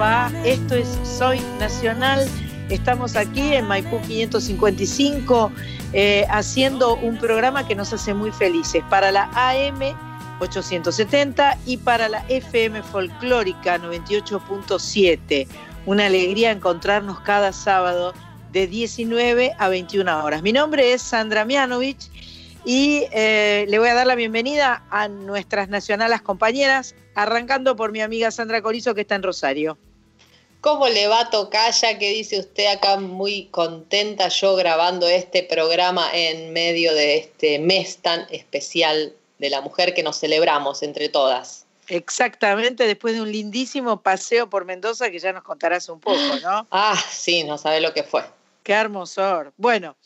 Esto es Soy Nacional, estamos aquí en Maipú 555 eh, haciendo un programa que nos hace muy felices para la AM 870 y para la FM Folclórica 98.7. Una alegría encontrarnos cada sábado de 19 a 21 horas. Mi nombre es Sandra Mianovich y eh, le voy a dar la bienvenida a nuestras nacionales compañeras, arrancando por mi amiga Sandra Corizo que está en Rosario. ¿Cómo le va Tocaya? ¿Qué dice usted acá? Muy contenta yo grabando este programa en medio de este mes tan especial de la mujer que nos celebramos entre todas. Exactamente, después de un lindísimo paseo por Mendoza que ya nos contarás un poco, ¿no? Ah, sí, no sabe lo que fue. Qué hermosor. Bueno,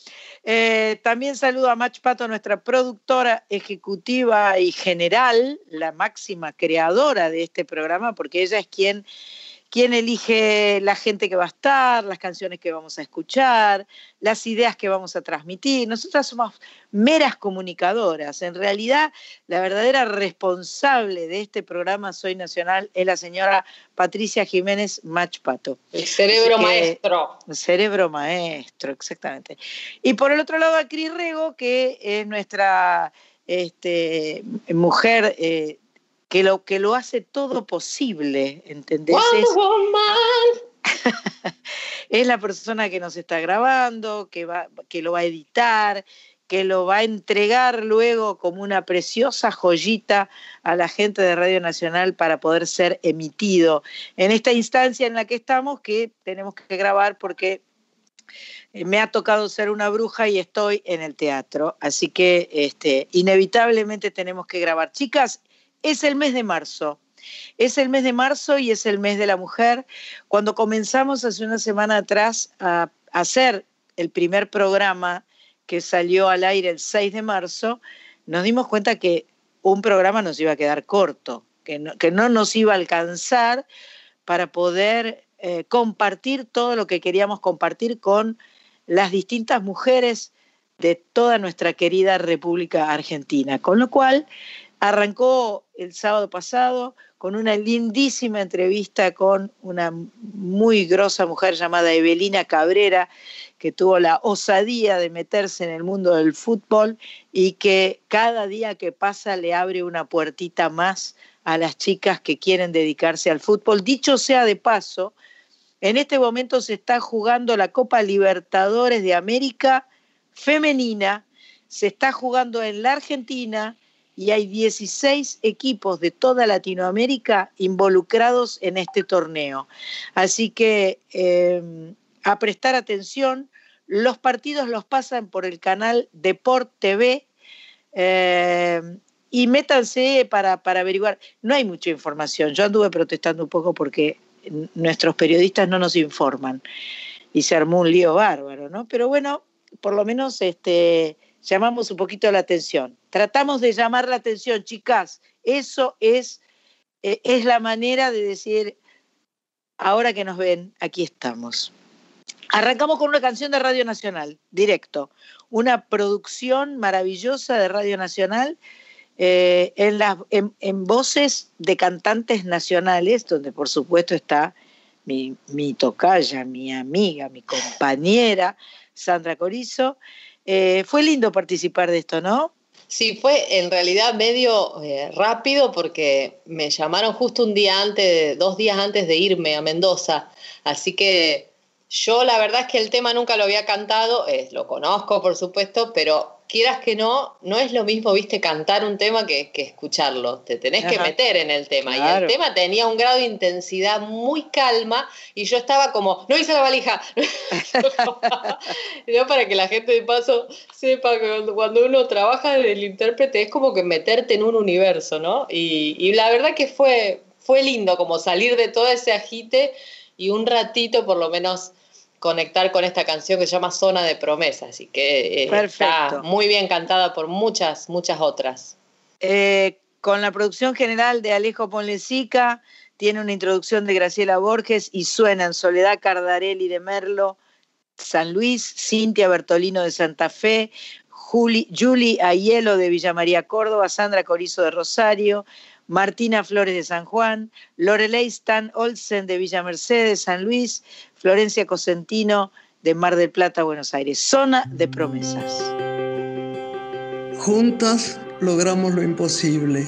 eh, también saludo a Mach Pato, nuestra productora ejecutiva y general, la máxima creadora de este programa, porque ella es quien quién elige la gente que va a estar, las canciones que vamos a escuchar, las ideas que vamos a transmitir. Nosotras somos meras comunicadoras. En realidad, la verdadera responsable de este programa Soy Nacional es la señora Patricia Jiménez Machpato. El cerebro maestro. El cerebro maestro, exactamente. Y por el otro lado, a Cris Rego, que es nuestra este, mujer eh, que lo, que lo hace todo posible, ¿entendés? Es, es la persona que nos está grabando, que, va, que lo va a editar, que lo va a entregar luego como una preciosa joyita a la gente de Radio Nacional para poder ser emitido en esta instancia en la que estamos, que tenemos que grabar porque eh, me ha tocado ser una bruja y estoy en el teatro, así que este, inevitablemente tenemos que grabar. Chicas, es el mes de marzo. Es el mes de marzo y es el mes de la mujer. Cuando comenzamos hace una semana atrás a hacer el primer programa que salió al aire el 6 de marzo, nos dimos cuenta que un programa nos iba a quedar corto, que no, nos iba a alcanzar para poder eh, compartir todo lo que queríamos compartir con las distintas mujeres de toda nuestra querida República Argentina. Con lo cual, Arrancó el sábado pasado con una lindísima entrevista con una muy grosa mujer llamada Evelina Cabrera, que tuvo la osadía de meterse en el mundo del fútbol y que cada día que pasa le abre una puertita más a las chicas que quieren dedicarse al fútbol. Dicho sea de paso, en este momento se está jugando la Copa Libertadores de América femenina, se está jugando en la Argentina, y hay 16 equipos de toda Latinoamérica involucrados en este torneo. Así que em, a prestar atención, los partidos los pasan por el canal Deport TV em, y métanse para, para averiguar. No hay mucha información. Yo anduve protestando un poco porque nuestros periodistas no nos informan y se armó un lío bárbaro, ¿no? Pero bueno, por lo menos este, llamamos un poquito la atención. Tratamos de llamar la atención, chicas. Eso es, eh, es la manera de decir, ahora que nos ven, aquí estamos. Arrancamos con una canción de Radio Nacional, directo. Una producción maravillosa de Radio Nacional eh, en, las, en, voces de cantantes nacionales, donde por supuesto está mi, mi tocaya, mi amiga, mi compañera, Sandra Corizo. Eh, fue lindo participar de esto, ¿no? Sí, fue en realidad medio eh, rápido porque me llamaron justo un día antes, dos días antes de irme a Mendoza. Así que yo la verdad es que el tema nunca lo había cantado, lo conozco por supuesto, pero quieras que no, no es lo mismo, viste, cantar un tema que, escucharlo. Te tenés que meter en el tema. Y el tema tenía un grado de intensidad muy calma y yo estaba como, no hice la valija. no, para que la gente de paso sepa que cuando uno trabaja del intérprete es como que meterte en un universo, ¿no? Y, y la verdad que fue, fue lindo como salir de todo ese agite y un ratito por lo menos conectar con esta canción que se llama Zona de Promesa, así que eh, está muy bien cantada por muchas, muchas otras. Eh, con la producción general de Alejo Ponlecica, tiene una introducción de Graciela Borges y suenan Soledad Cardarelli de Merlo, San Luis, Cintia Bertolino de Santa Fe, Juli, Julie Ayelo de Villa María Córdoba, Sandra Corizo de Rosario, Martina Flores de San Juan, Lorelei Stan Olsen de Villa Mercedes, San Luis, Florencia Cosentino de Mar del Plata, Buenos Aires. Zona de promesas. Juntas logramos lo imposible,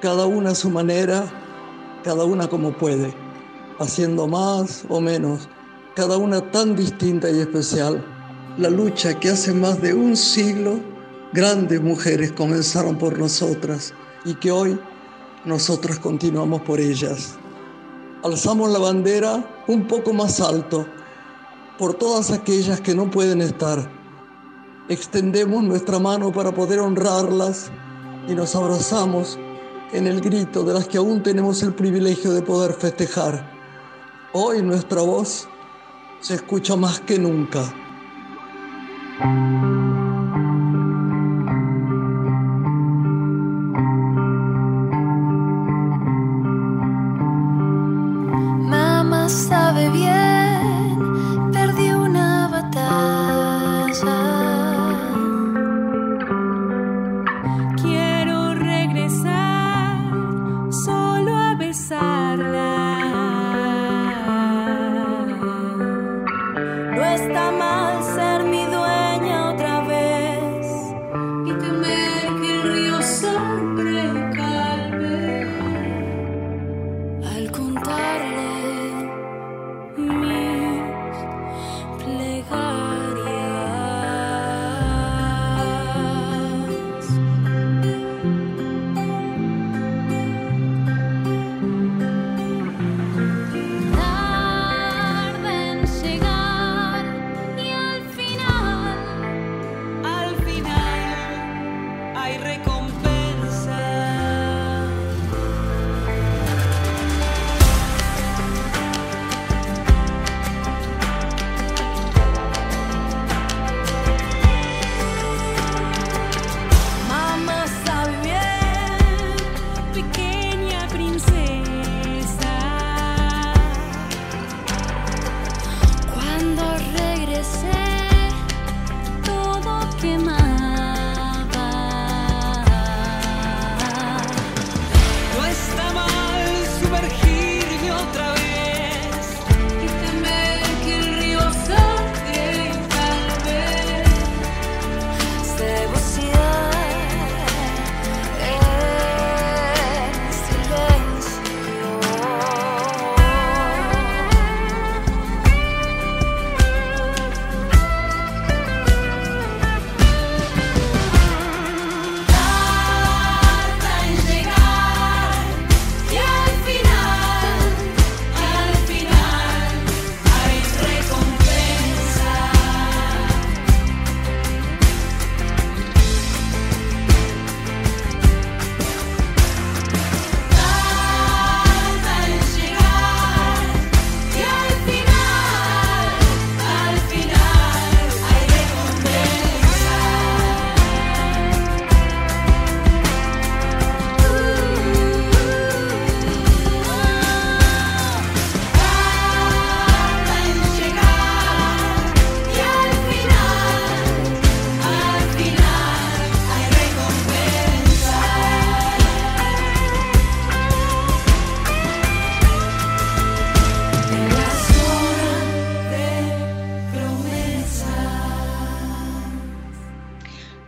cada una a su manera, cada una como puede, haciendo más o menos, cada una tan distinta y especial. La lucha que hace más de un siglo grandes mujeres comenzaron por nosotras y que hoy nosotras continuamos por ellas. Alzamos la bandera un poco más alto por todas aquellas que no pueden estar. Extendemos nuestra mano para poder honrarlas y nos abrazamos en el grito de las que aún tenemos el privilegio de poder festejar. Hoy nuestra voz se escucha más que nunca. sabe bien.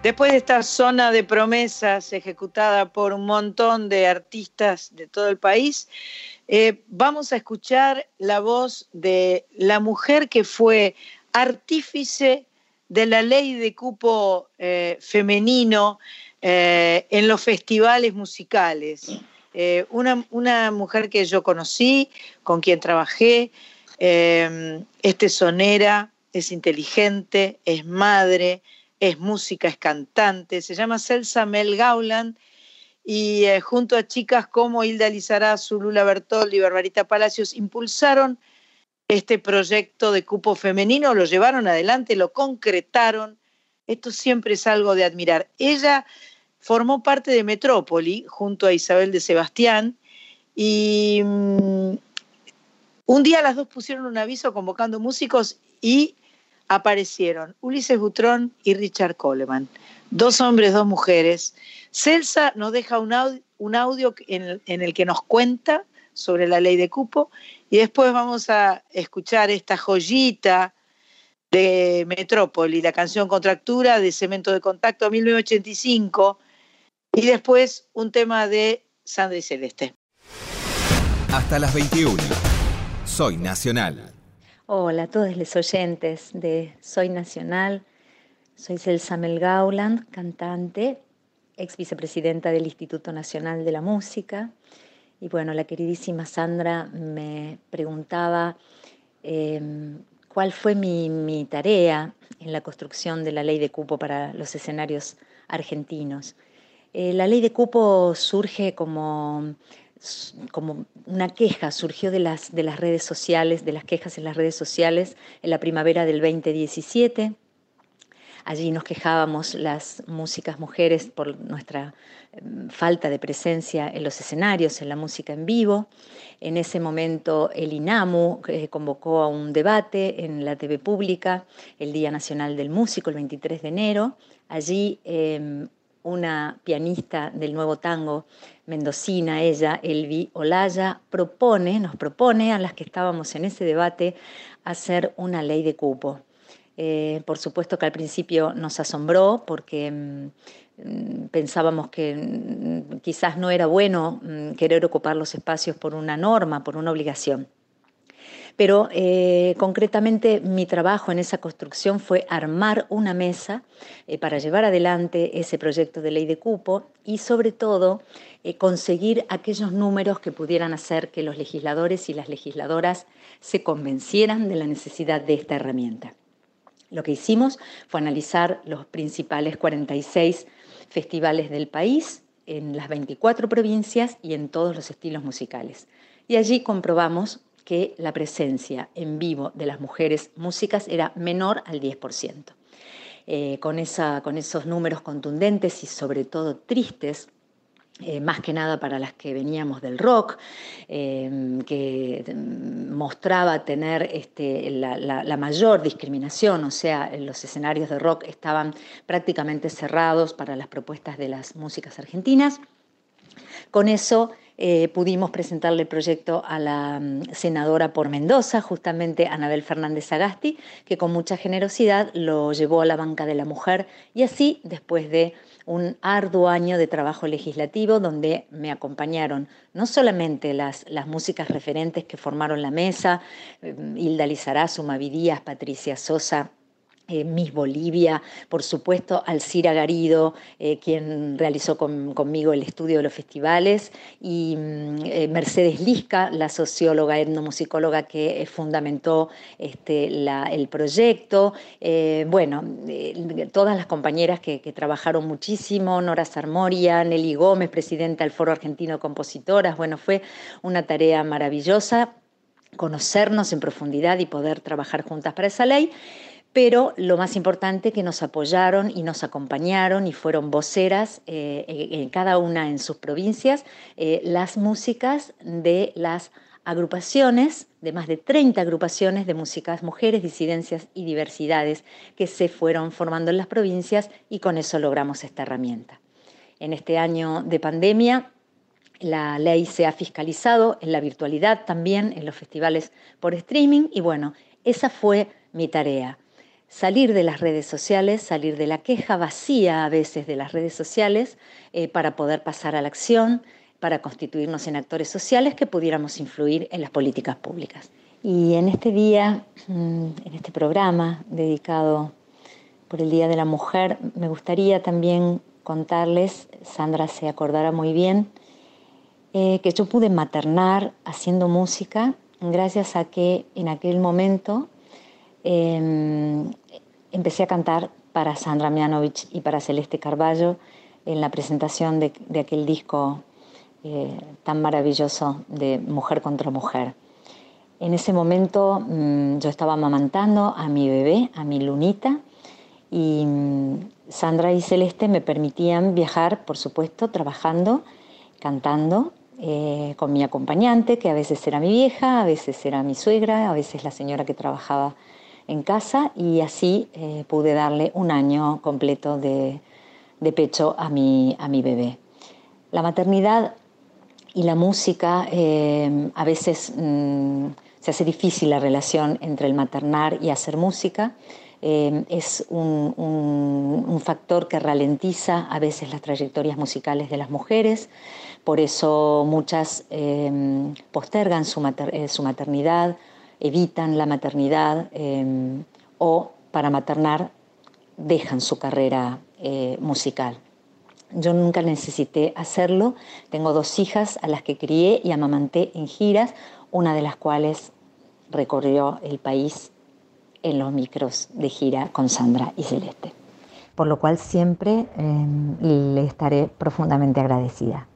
Después de esta zona de promesas ejecutada por un montón de artistas de todo el país, eh, vamos a escuchar la voz de la mujer que fue artífice de la ley de cupo eh, femenino eh, en los festivales musicales. Una, una, mujer que yo conocí, con quien trabajé, es tesonera, es inteligente, es madre, es música, es cantante, se llama Celsa Mel Gauland y eh, junto a chicas como Hilda Lizarazu, Lula Bertoldi Barbarita Palacios impulsaron este proyecto de cupo femenino, lo llevaron adelante, lo concretaron. Esto siempre es algo de admirar. Ella formó parte de Metrópoli junto a Isabel de Sebastián y mm, un día las dos pusieron un aviso convocando músicos y aparecieron Ulises Butrón y Richard Coleman. Dos hombres, dos mujeres. Celsa nos deja un audio, en, el, que nos cuenta sobre la ley de cupo y después vamos a escuchar esta joyita de Metrópoli, la canción Contractura de Cemento de Contacto 1985 y después un tema de Sandra y Celeste. Hasta las 21. Soy Nacional. Hola a todos los oyentes de Soy Nacional. Soy Celsa Melgauland, cantante, ex vicepresidenta del Instituto Nacional de la Música. Y bueno, la queridísima Sandra me preguntaba em, cuál fue mi, tarea en la construcción de la ley de cupo para los escenarios argentinos. Eh, la ley de cupo surge como como una queja, surgió de las, de las redes sociales, de las quejas en las redes sociales en la primavera del 2017. Allí nos quejábamos las músicas mujeres por nuestra em, falta de presencia en los escenarios, en la música en vivo. En ese momento el INAMU eh, convocó a un debate en la TV pública, el Día Nacional del Músico, el 23 de enero. Allí em, una pianista del nuevo tango mendocina, ella, Elvi Olaya, propone, nos propone a las que estábamos en ese debate hacer una ley de cupo. Eh, por supuesto que al principio nos asombró porque mm, pensábamos que mm, quizás no era bueno mm, querer ocupar los espacios por una norma, por una obligación. Pero eh, concretamente mi trabajo en esa construcción fue armar una mesa eh, para llevar adelante ese proyecto de ley de cupo y sobre todo eh, conseguir aquellos números que pudieran hacer que los legisladores y las legisladoras se convencieran de la necesidad de esta herramienta. Lo que hicimos fue analizar los principales 46 festivales del país en las 24 provincias y en todos los estilos musicales. Y allí comprobamos que la presencia en vivo de las mujeres músicas era menor al 10%. Eh, con, esa, con esos números contundentes y sobre todo tristes, eh, más que nada para las que veníamos del rock, eh, que mostraba tener este, la, la, mayor discriminación, o sea, los escenarios de rock estaban prácticamente cerrados para las propuestas de las músicas argentinas. Con eso eh, pudimos presentarle el proyecto a la mm, senadora por Mendoza, justamente Anabel Fernández Agasti, que con mucha generosidad lo llevó a la banca de la mujer y así, después de un arduo año de trabajo legislativo donde me acompañaron no solamente las, las músicas referentes que formaron la mesa, eh, Hilda Lizarazu, Mavi Díaz, Patricia Sosa, eh, Miss Bolivia, por supuesto, Alcira Garido, eh, quien realizó conmigo el estudio de los festivales, y mm, eh, Mercedes Lisca, la socióloga, etnomusicóloga que fundamentó este, el proyecto. bueno, todas las compañeras que, que, trabajaron muchísimo, Nora Sarmoria, Nelly Gómez, presidenta del Foro Argentino de Compositoras. Bueno, fue una tarea maravillosa conocernos en profundidad y poder trabajar juntas para esa ley pero lo más importante que nos apoyaron y nos acompañaron y fueron voceras, eh, en cada una en sus provincias, eh, las músicas de las agrupaciones, de más de 30 agrupaciones de músicas mujeres, disidencias y diversidades que se fueron formando en las provincias y con eso logramos esta herramienta. En este año de pandemia, la ley se ha fiscalizado en la virtualidad también, en los festivales por streaming y bueno, esa fue mi tarea salir de las redes sociales, salir de la queja vacía a veces de las redes sociales eh, para poder pasar a la acción, para constituirnos en actores sociales que pudiéramos influir en las políticas públicas. Y en este día, mm, en este programa dedicado por el Día de la Mujer, me gustaría también contarles, Sandra se acordará muy bien, eh, que yo pude maternar haciendo música gracias a que en aquel momento Em, empecé a cantar para Sandra Mianovich y para Celeste Carballo, en la presentación de, aquel disco eh, tan maravilloso de Mujer contra Mujer. En ese momento mm, yo estaba amamantando a mi bebé, a mi lunita, y mm, Sandra y Celeste me permitían viajar, por supuesto, trabajando, cantando, eh, con mi acompañante, que a veces era mi vieja, a veces era mi suegra, a veces la señora que trabajaba en casa, y así eh, pude darle un año completo de, pecho a mi, a mi bebé. La maternidad y la música eh, a veces mm, se hace difícil la relación entre el maternar y hacer música. Eh, es un, factor que ralentiza a veces las trayectorias musicales de las mujeres, por eso muchas postergan su, maternidad, evitan la maternidad o para maternar dejan su carrera musical. Yo nunca necesité hacerlo. Tengo dos hijas a las que crié y amamanté en giras, una de las cuales recorrió el país en los micros de gira con Sandra y Celeste. Por lo cual siempre em, le estaré profundamente agradecida.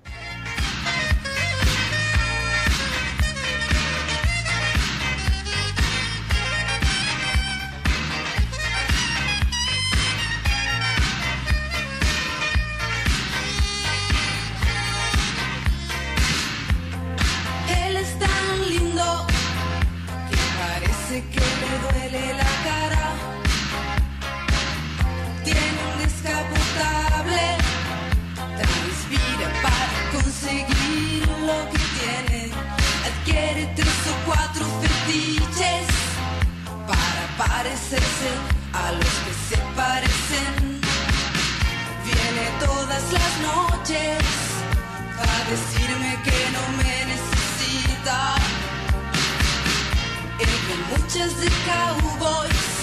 Entre muchas de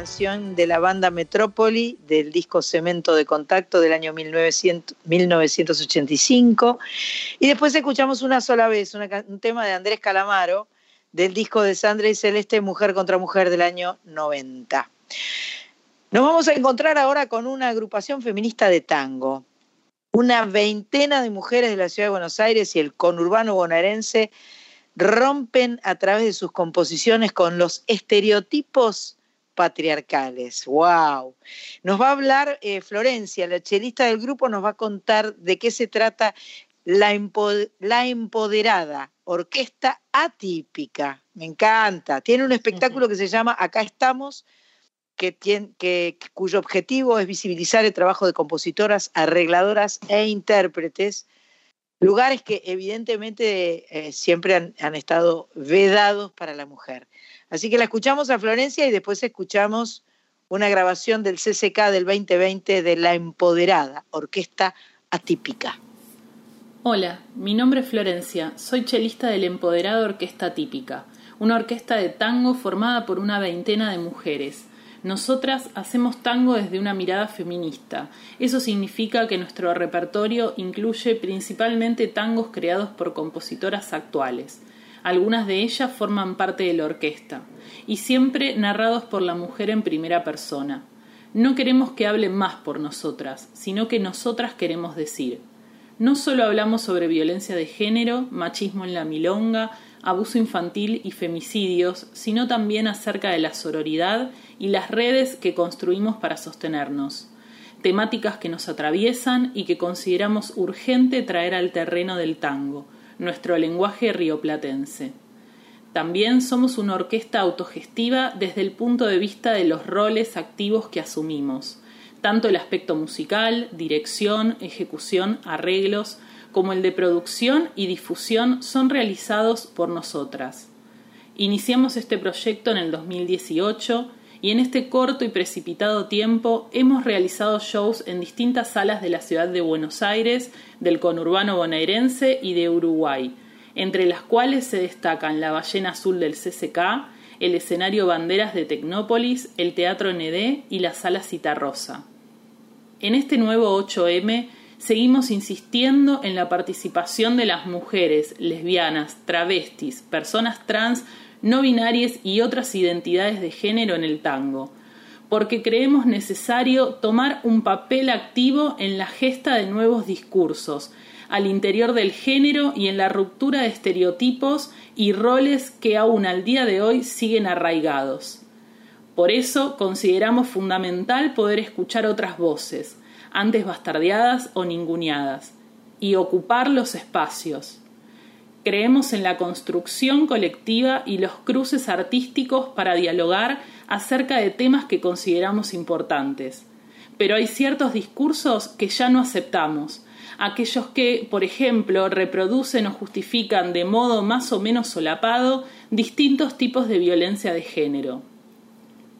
canción de la banda Metrópoli del disco Cemento de Contacto del año 1900 1985. Y después escuchamos una sola vez un tema de Andrés Calamaro del disco de Sandra y Celeste Mujer contra Mujer del año 90. Nos vamos a encontrar ahora con una agrupación feminista de tango. Una veintena de mujeres de la ciudad de Buenos Aires y el conurbano bonaerense rompen a través de sus composiciones con los estereotipos patriarcales. ¡Wow! Nos va a hablar eh, Florencia, la chelista del grupo, nos va a contar de qué se trata la, empo- la empoderada, orquesta atípica. Me encanta. Tiene un espectáculo que se llama Acá estamos, que cuyo objetivo es visibilizar el trabajo de compositoras, arregladoras e intérpretes lugares que evidentemente eh, siempre han, han estado vedados para la mujer. Así que la escuchamos a Florencia y después escuchamos una grabación del CCK del 2020 de La Empoderada, Orquesta Atípica. Hola, mi nombre es Florencia, soy chelista del Empoderado Orquesta Típica, una orquesta de tango formada por una veintena de mujeres. Nosotras hacemos tango desde una mirada feminista. Eso significa que nuestro repertorio incluye principalmente tangos creados por compositoras actuales. Algunas de ellas forman parte de la orquesta, y siempre narrados por la mujer en primera persona. No queremos que hablen más por nosotras, sino que nosotras queremos decir. No solo hablamos sobre violencia de género, machismo en la milonga, abuso infantil y femicidios, sino también acerca de la sororidad y las redes que construimos para sostenernos, temáticas que nos atraviesan y que consideramos urgente traer al terreno del tango, nuestro lenguaje rioplatense. También somos una orquesta autogestiva desde el punto de vista de los roles activos que asumimos, tanto el aspecto musical, dirección, ejecución, arreglos, como el de producción y difusión son realizados por nosotras. Iniciamos este proyecto en el 2018 y en este corto y precipitado tiempo hemos realizado shows en distintas salas de la ciudad de Buenos Aires, del conurbano bonaerense y de Uruguay, entre las cuales se destacan la Ballena Azul del CCK, el escenario Banderas de Tecnópolis, el Teatro Nedé y la Sala Citarrosa. En este nuevo 8M seguimos insistiendo en la participación de las mujeres, lesbianas, travestis, personas trans, no binarias y otras identidades de género en el tango, porque creemos necesario tomar un papel activo en la gesta de nuevos discursos, al interior del género y en la ruptura de estereotipos y roles que aún al día de hoy siguen arraigados. Por eso consideramos fundamental poder escuchar otras voces, antes bastardeadas o ninguneadas, y ocupar los espacios. Creemos en la construcción colectiva y los cruces artísticos para dialogar acerca de temas que consideramos importantes. Pero hay ciertos discursos que ya no aceptamos, aquellos que, por ejemplo, reproducen o justifican de modo más o menos solapado distintos tipos de violencia de género.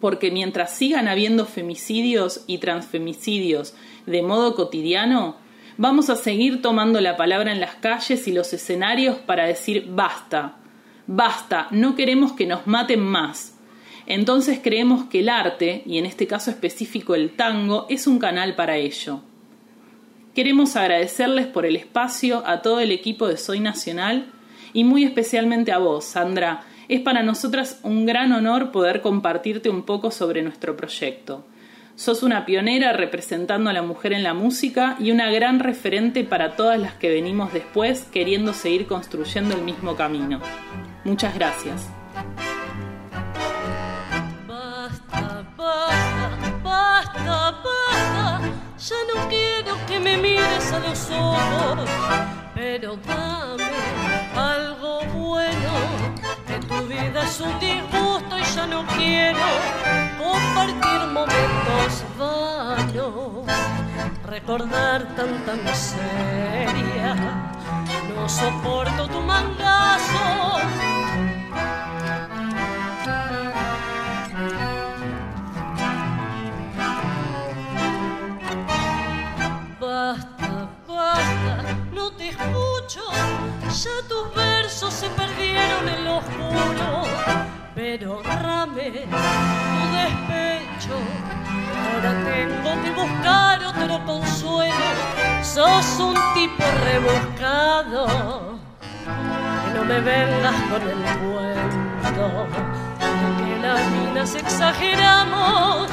Porque mientras sigan habiendo femicidios y transfemicidios de modo cotidiano, vamos a seguir tomando la palabra en las calles y los escenarios para decir basta, basta, no queremos que nos maten más. Entonces creemos que el arte, y en este caso específico el tango, es un canal para ello. Queremos agradecerles por el espacio a todo el equipo de Soy Nacional y muy especialmente a vos, Sandra. Es para nosotras un gran honor poder compartirte un poco sobre nuestro proyecto. Sos una pionera representando a la mujer en la música y una gran referente para todas las que venimos después queriendo seguir construyendo el mismo camino. Muchas gracias. Basta, basta, basta, basta. Ya no quiero que me mires a los ojos, pero dame algo bueno. Que tu vida es un disgusto y ya no quiero compartir momentos vanos. Recordar tanta miseria, no soporto tu mangazo. Basta, basta, no te escucho. Ya tus versos se perdieron en lo oscuro. Pero rame tu despecho. Ahora tengo que buscar otro consuelo. Sos un tipo rebuscado. Que no me vengas con el cuento. de Que las minas exageramos.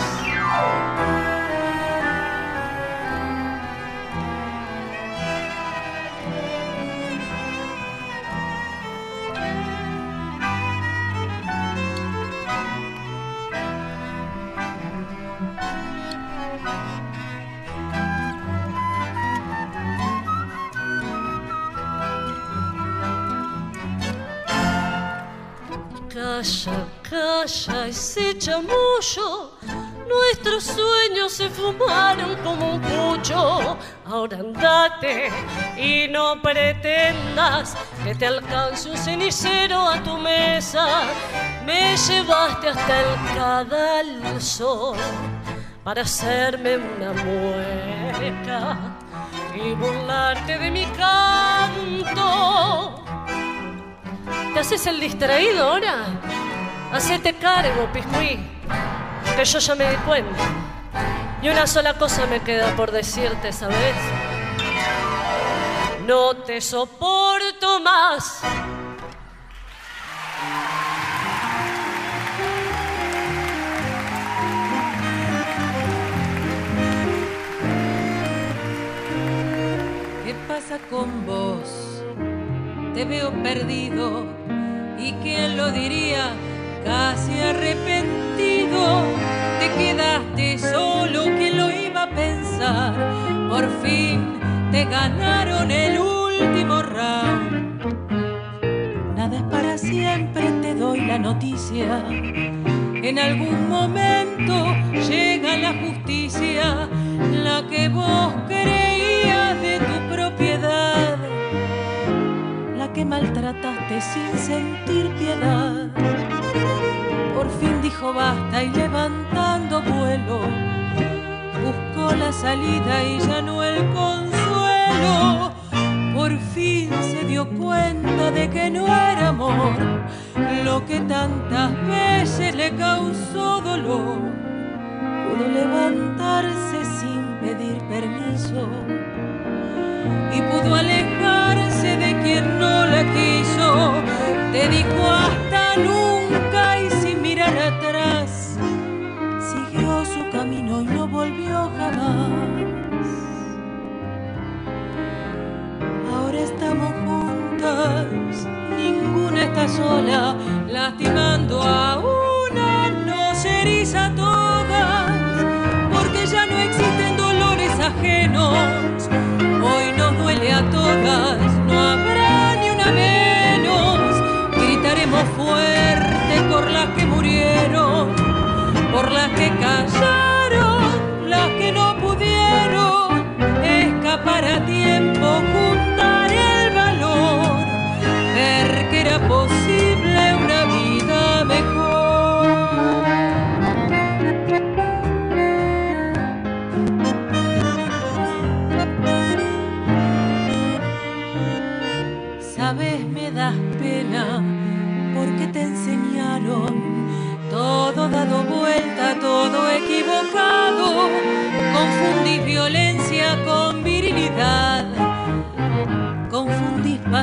Calla ese chamullo. Nuestros sueños se fumaron como un pucho. Ahora andate y no pretendas que te alcance un cenicero a tu mesa. Me llevaste hasta el cadalso para hacerme una mueca y burlarte de mi canto. ¿Te haces el distraído ahora? Hacete cargo, piscuí, que yo ya me di cuenta. Y una sola cosa me queda por decirte, ¿sabes? No te soporto más. ¿Qué pasa con vos? Te veo perdido y quién lo diría, casi arrepentido. Te quedaste solo, ¿quién lo iba a pensar? Por fin te ganaron el último round. Nada es para siempre, te la noticia. En algún momento llega la justicia, la que vos creías de tu propiedad, que maltrataste sin sentir piedad. Por fin dijo basta y levantando vuelo, buscó la salida y ya no el consuelo por fin se dio cuenta de que no era amor lo que tantas veces le causó dolor. Pudo levantarse sin pedir permiso y pudo alejarse de quien no la quiso. Te dijo hasta nunca y sin mirar atrás, siguió su camino y no volvió jamás. Ahora estamos juntas, ninguna está sola, lastimando a una, no se eriza a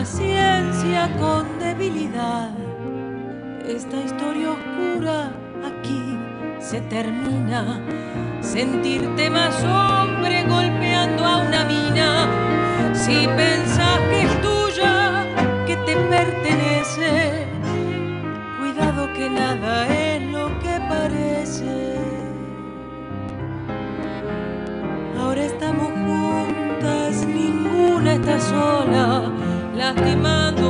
paciencia con debilidad. Esta historia oscura aquí se termina. Sentirte más hombre golpeando a una mina. Si pensás que es tuya, que te pertenece, cuidado que nada es lo que parece. Ahora estamos juntas, ninguna está sola, lastimando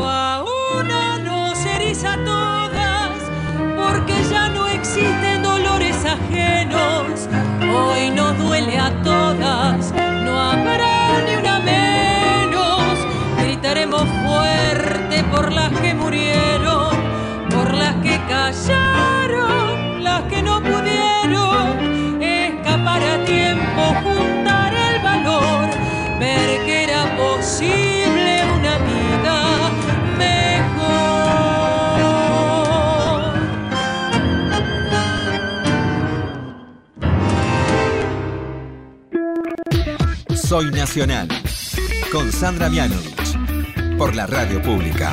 Soy Nacional. Con Sandra Mianovich. Por la radio pública.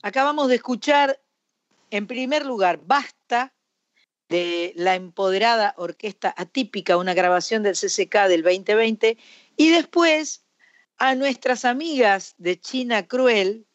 Acabamos de escuchar, en primer lugar, Basta, de la empoderada Orquesta Atípica, una grabación del CCK del 2020, y después a nuestras amigas de China Cruel,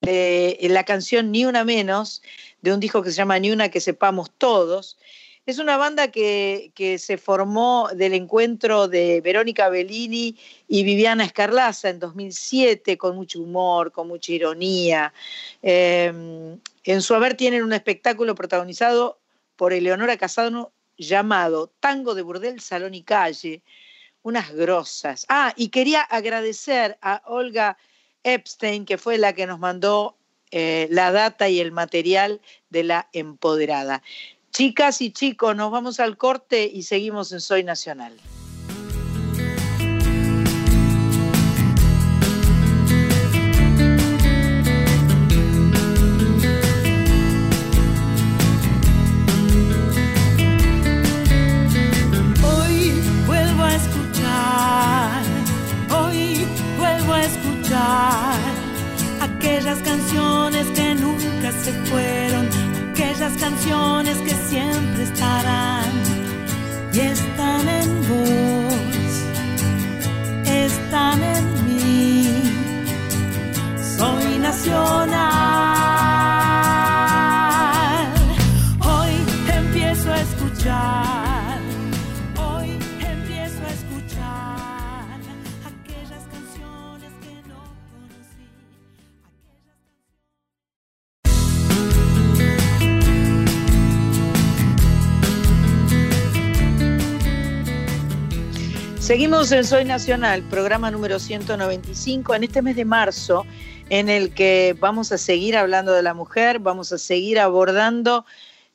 la canción Ni Una Menos, de un disco que se llama Ni Una que Sepamos Todos. Es una banda que, se formó del encuentro de Verónica Bellini y Viviana Escarlaza en 2007, con mucho humor, con mucha ironía. Eh, en su haber tienen un espectáculo protagonizado por Eleonora Casano llamado Tango de Burdel, Salón y Calle, unas grosas. Ah, y quería agradecer a Olga Epstein, que fue la que nos mandó eh, la data y el material de la empoderada. Chicas y chicos, nos vamos al corte y seguimos en Soy Nacional. Seguimos en Soy Nacional, programa número 195, en este mes de marzo, en el que vamos a seguir hablando de la mujer, vamos a seguir abordando,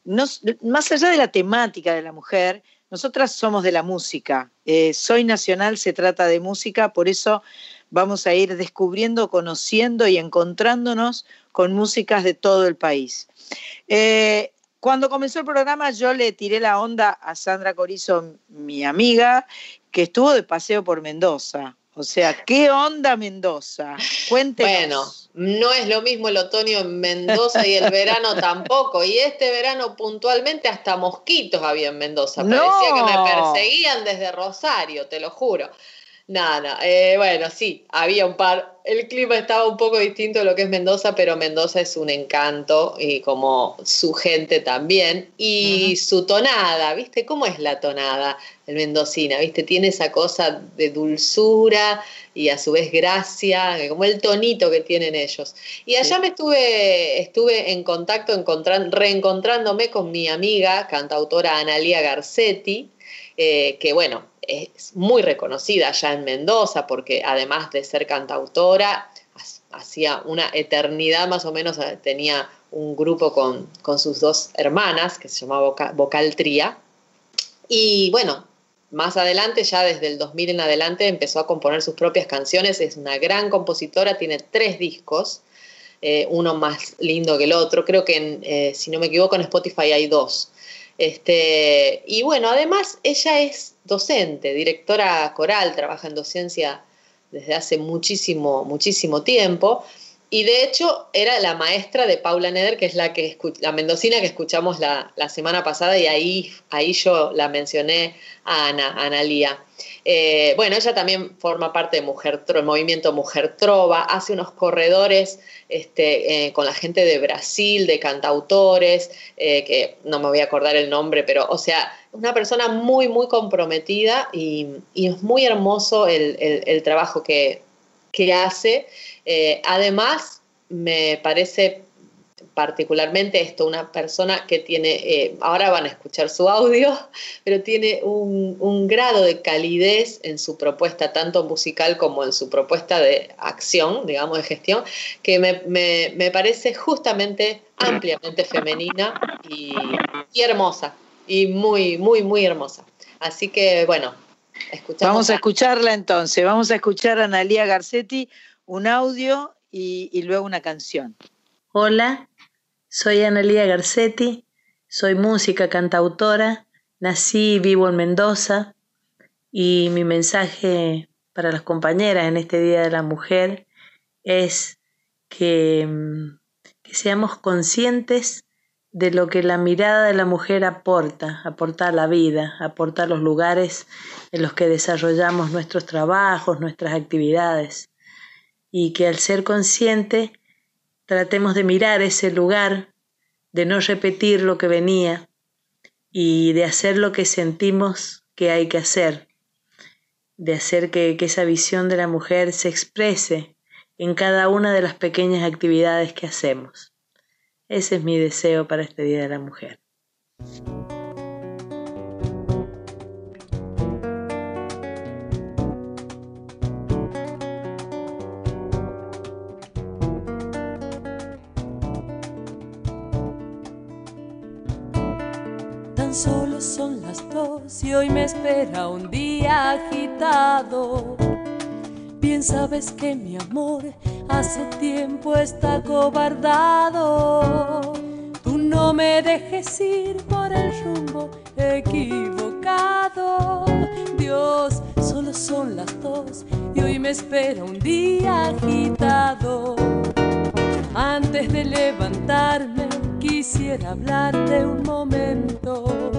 más allá de la temática de la mujer, nosotras somos de la música. Eh, Soy Nacional se trata de música, por eso vamos a ir descubriendo, conociendo y encontrándonos con músicas de todo el país. Eh, cuando comenzó el programa yo le tiré la onda a Sandra Corizo, mi amiga, que estuvo de paseo por Mendoza. O sea, ¿qué onda Mendoza? Cuéntenos. Bueno, no es lo mismo el otoño en Mendoza y el verano tampoco. Y este verano puntualmente hasta mosquitos había en Mendoza. Parecía que me perseguían desde Rosario, te lo juro. Nada, eh, bueno, sí, había un par. El clima estaba un poco distinto de lo que es Mendoza, pero Mendoza es un encanto y como su gente también. Y su tonada, ¿viste? ¿Cómo es la tonada el mendocina? ¿Viste? Tiene esa cosa de dulzura y a su vez gracia, como el tonito que tienen ellos. Y allá me estuve, estuve en contacto, reencontrándome con mi amiga, cantautora Analia Garcetti, eh, que bueno, es muy reconocida ya en Mendoza porque además de ser cantautora, hacía una eternidad más o menos, eh, tenía un grupo con, sus dos hermanas que se llamaba Vocal, Tría. Y bueno, más adelante, ya desde el 2000 en adelante, empezó a componer sus propias canciones. Es una gran compositora, tiene tres discos, eh, uno más lindo que el otro. Creo que, si no me equivoco, en Spotify hay dos. Este, y bueno, además ella es docente, directora coral, trabaja en docencia desde hace muchísimo, muchísimo tiempo. Y de hecho era la maestra de Paula Neder, que es la, que la mendocina que escuchamos la, semana pasada, y ahí, ahí yo la mencioné a Ana, a Analía. Eh, bueno, ella también forma parte de movimiento Mujer Trova, hace unos corredores este, eh, con la gente de Brasil, de cantautores, eh, que no me voy a acordar el nombre, pero, o sea, una persona muy, muy comprometida y, es muy hermoso el, trabajo que, hace. Además, me parece particularmente esto, una persona que tiene, eh, ahora van a escuchar su audio, pero tiene un, grado de calidez en su propuesta, tanto musical como en su propuesta de acción, digamos, de gestión, que me, parece justamente ampliamente femenina y, hermosa, y muy, muy, muy hermosa. Así que, bueno, escuchamos. Vamos a, escucharla entonces, vamos a escuchar a Analia Garcetti un audio y, luego una canción. Hola, soy Analia Garcetti, soy música cantautora, nací y vivo en Mendoza y mi mensaje para las compañeras en este Día de la Mujer es que, que seamos conscientes de lo que la mirada de la mujer aporta, aporta a la vida, aporta a los lugares en los que desarrollamos nuestros trabajos, nuestras actividades. Y que al ser consciente tratemos de mirar ese lugar, de no repetir lo que venía y de hacer lo que sentimos que hay que hacer, de hacer que, esa visión de la mujer se exprese en cada una de las pequeñas actividades que hacemos. Ese es mi deseo para este Día de la Mujer. Dos y hoy me espera un día agitado. Bien sabes que mi amor hace tiempo está cobardado. Tú no me dejes ir por el rumbo equivocado. Dios, solo son las dos y hoy me espera un día agitado. Antes de levantarme quisiera hablarte un momento.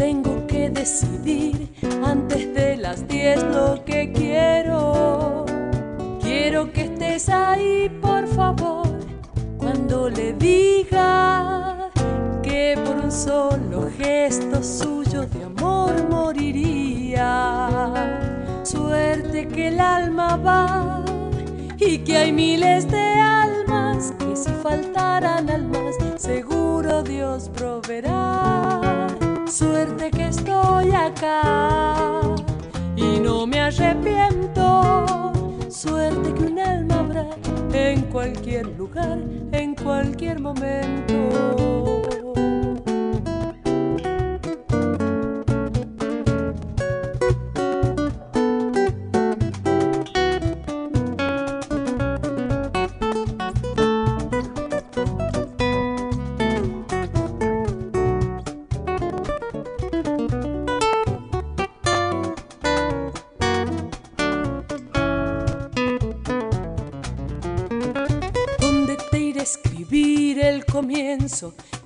Tengo que decidir antes de las diez lo que quiero. Quiero que estés ahí, por favor, cuando le diga que por un solo gesto suyo de amor moriría. Suerte que el alma va y que hay miles de almas que si faltaran almas seguro Dios proveerá. Suerte que estoy acá y no me arrepiento. Suerte que un alma habrá en cualquier lugar, en cualquier momento.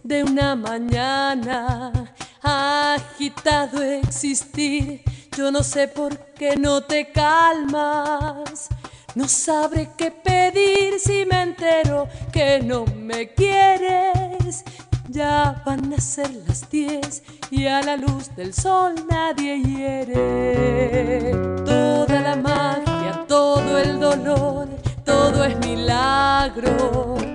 De una mañana agitado existir. Yo no sé por qué no te calmas. No sabré qué pedir si me entero que no me quieres. Ya van a ser las diez y a la luz del sol nadie hiere. Toda la magia, todo el dolor, todo es milagro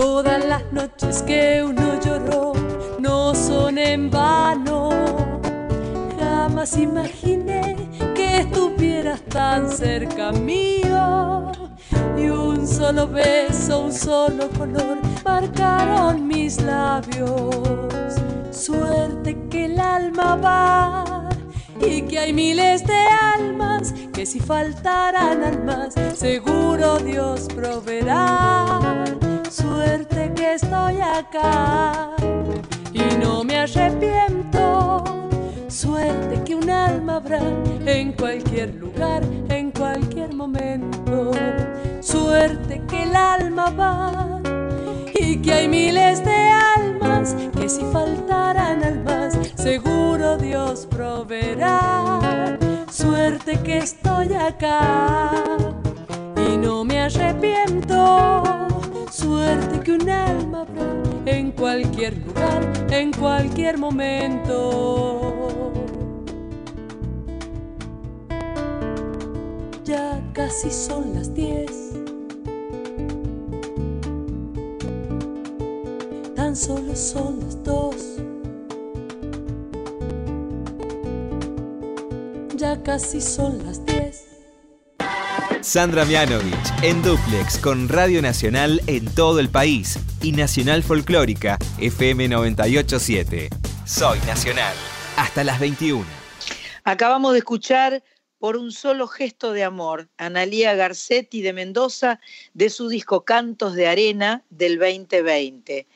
Todas las noches que uno lloró no son en vano. Jamás imaginé que estuvieras tan cerca mío. Y un solo beso, un solo color marcaron mis labios. Suerte que el alma va y que hay miles de almas que si faltaran almas, seguro Dios proveerá suerte que estoy acá y no me arrepiento. Suerte que un alma habrá en cualquier lugar, en cualquier momento. Suerte que el alma va y que hay miles de almas que si faltaran almas, seguro Dios proveerá. Suerte que estoy acá y no me arrepiento Suerte que un alma habrá en cualquier lugar, en cualquier momento. Ya casi son las diez. Tan solo son las dos. Ya casi son las diez. Sandra Mianovich en Duplex con Radio Nacional en todo el país y Nacional Folclórica FM 987. Soy Nacional. Hasta las 21. Acabamos de escuchar por un solo gesto de amor, Analía Garcetti de Mendoza, de su disco Cantos de Arena del 2020.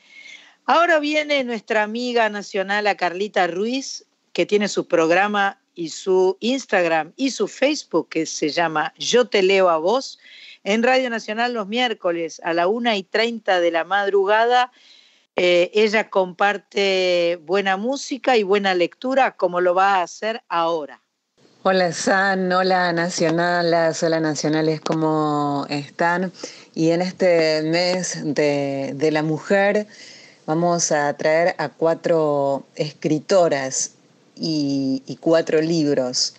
Ahora viene nuestra amiga nacional, a Carlita Ruiz, que tiene su programa y su Instagram y su Facebook, que se llama Yo Te Leo a Vos, en Radio Nacional los miércoles a la una y 30 de la madrugada. Eh, ella comparte buena música y buena lectura, como lo va a hacer ahora. Hola San, hola Nacional, hola Nacionales, ¿cómo están? Y en este mes de, de la mujer vamos a traer a cuatro escritoras y, cuatro libros.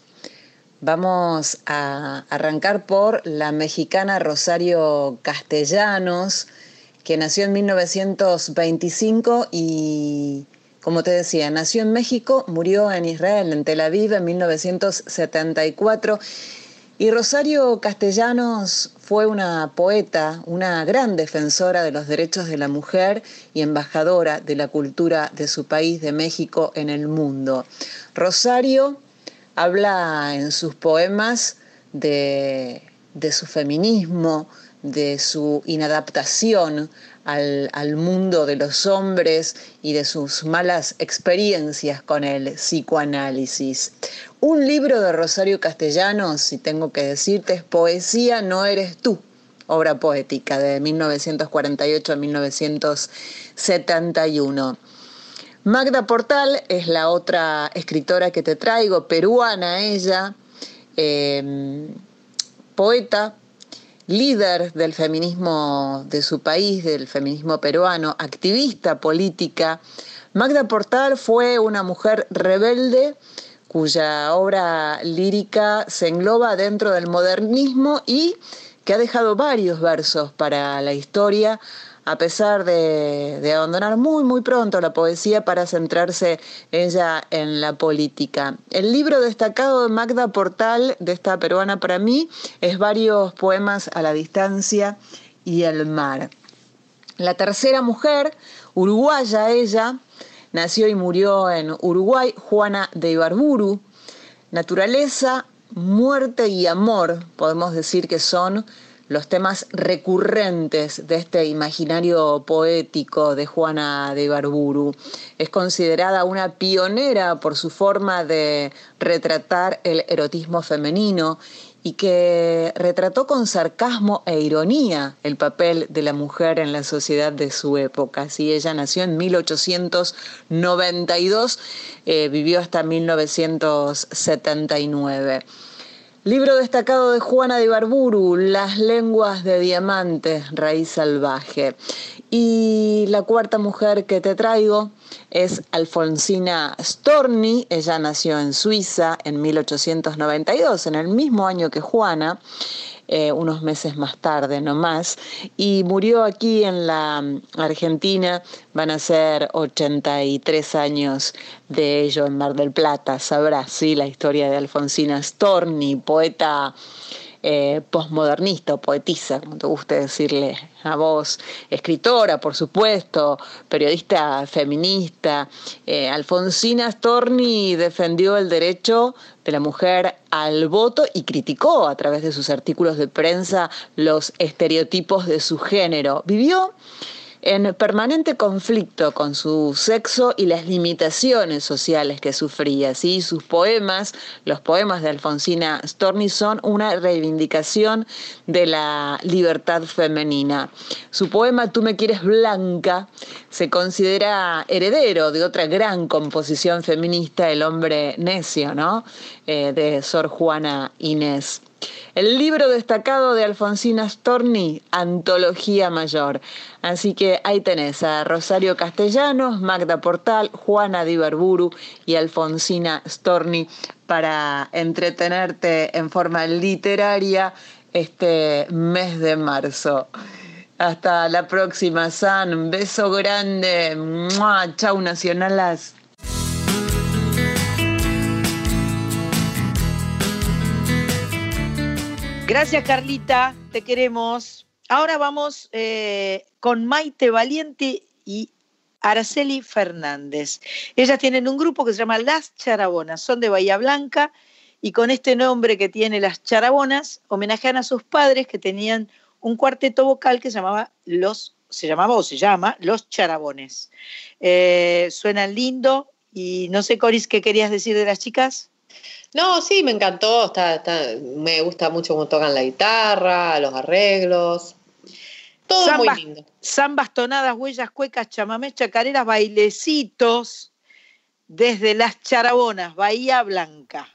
Vamos a arrancar por la mexicana Rosario Castellanos, que nació en 1925 y, como te decía, nació en México, murió en Israel, en Tel Aviv, en 1974 y Rosario Castellanos fue una poeta, una gran defensora de los derechos de la mujer y embajadora de la cultura de su país, de México, en el mundo. Rosario habla en sus poemas de, su feminismo, de su inadaptación al, mundo de los hombres y de sus malas experiencias con el psicoanálisis. Un libro de Rosario Castellanos, si tengo que decirte, es Poesía no eres tú, obra poética de 1948 a 1971. Magda Portal es la otra escritora que te traigo, peruana ella, em, poeta, líder del feminismo de su país, del feminismo peruano, activista política. Magda Portal fue una mujer rebelde cuya obra lírica se engloba dentro del modernismo y que ha dejado varios versos para la historia a pesar de, abandonar muy, muy pronto la poesía para centrarse ella en la política. El libro destacado de Magda Portal, de esta peruana para mí, es varios poemas a la distancia y el mar. La tercera mujer, uruguaya ella, nació y murió en Uruguay, Juana de Ibarburu. Naturaleza, muerte y amor, podemos decir que son los temas recurrentes de este imaginario poético de Juana de Ibarburu. Es considerada una pionera por su forma de retratar el erotismo femenino y que retrató con sarcasmo e ironía el papel de la mujer en la sociedad de su época. Sí, ella nació en 1892, eh, vivió hasta 1979. Libro destacado de Juana de Ibarburu, Las lenguas de diamante, raíz salvaje. Y la cuarta mujer que te traigo es Alfonsina Storni. Ella nació en Suiza en 1892, en el mismo año que Juana. Eh, unos meses más tarde no más, y murió aquí en la Argentina, van a ser 83 años de ello en Mar del Plata, sabrás, sí, la historia de Alfonsina Storni, poeta eh, postmodernista o poetisa, como te guste decirle a vos, escritora, por supuesto, periodista feminista. Eh, Alfonsina Storni defendió el derecho de la mujer al voto y criticó a través de sus artículos de prensa los estereotipos de su género. Vivió en permanente conflicto con su sexo y las limitaciones sociales que sufría. ¿sí? Sus poemas, los poemas de Alfonsina Storni, son una reivindicación de la libertad femenina. Su poema Tú me quieres blanca se considera heredero de otra gran composición feminista, El hombre necio, ¿no? Eh, de Sor Juana Inés. El libro destacado de Alfonsina Storni, Antología Mayor. Así que ahí tenés a Rosario Castellanos, Magda Portal, Juana Di Barburu y Alfonsina Storni para entretenerte en forma literaria este mes de marzo. Hasta la próxima, San. Beso grande. Chau, Nacionalas. Gracias, Carlita. Te queremos. Ahora vamos eh, con Maite Valiente y Araceli Fernández. Ellas tienen un grupo que se llama Las Charabonas, son de Bahía Blanca y con este nombre que tiene Las Charabonas homenajean a sus padres que tenían un cuarteto vocal que se llamaba Los, se llamaba o se llama Los Charabones. Eh, suenan lindo y no sé, Coris, ¿qué querías decir de las chicas? No, sí, me encantó, está, me gusta mucho cómo tocan la guitarra, los arreglos, todo muy lindo. Zambas, tonadas, huellas, cuecas, chamamés, chacareras, bailecitos desde las Charabonas, Bahía Blanca.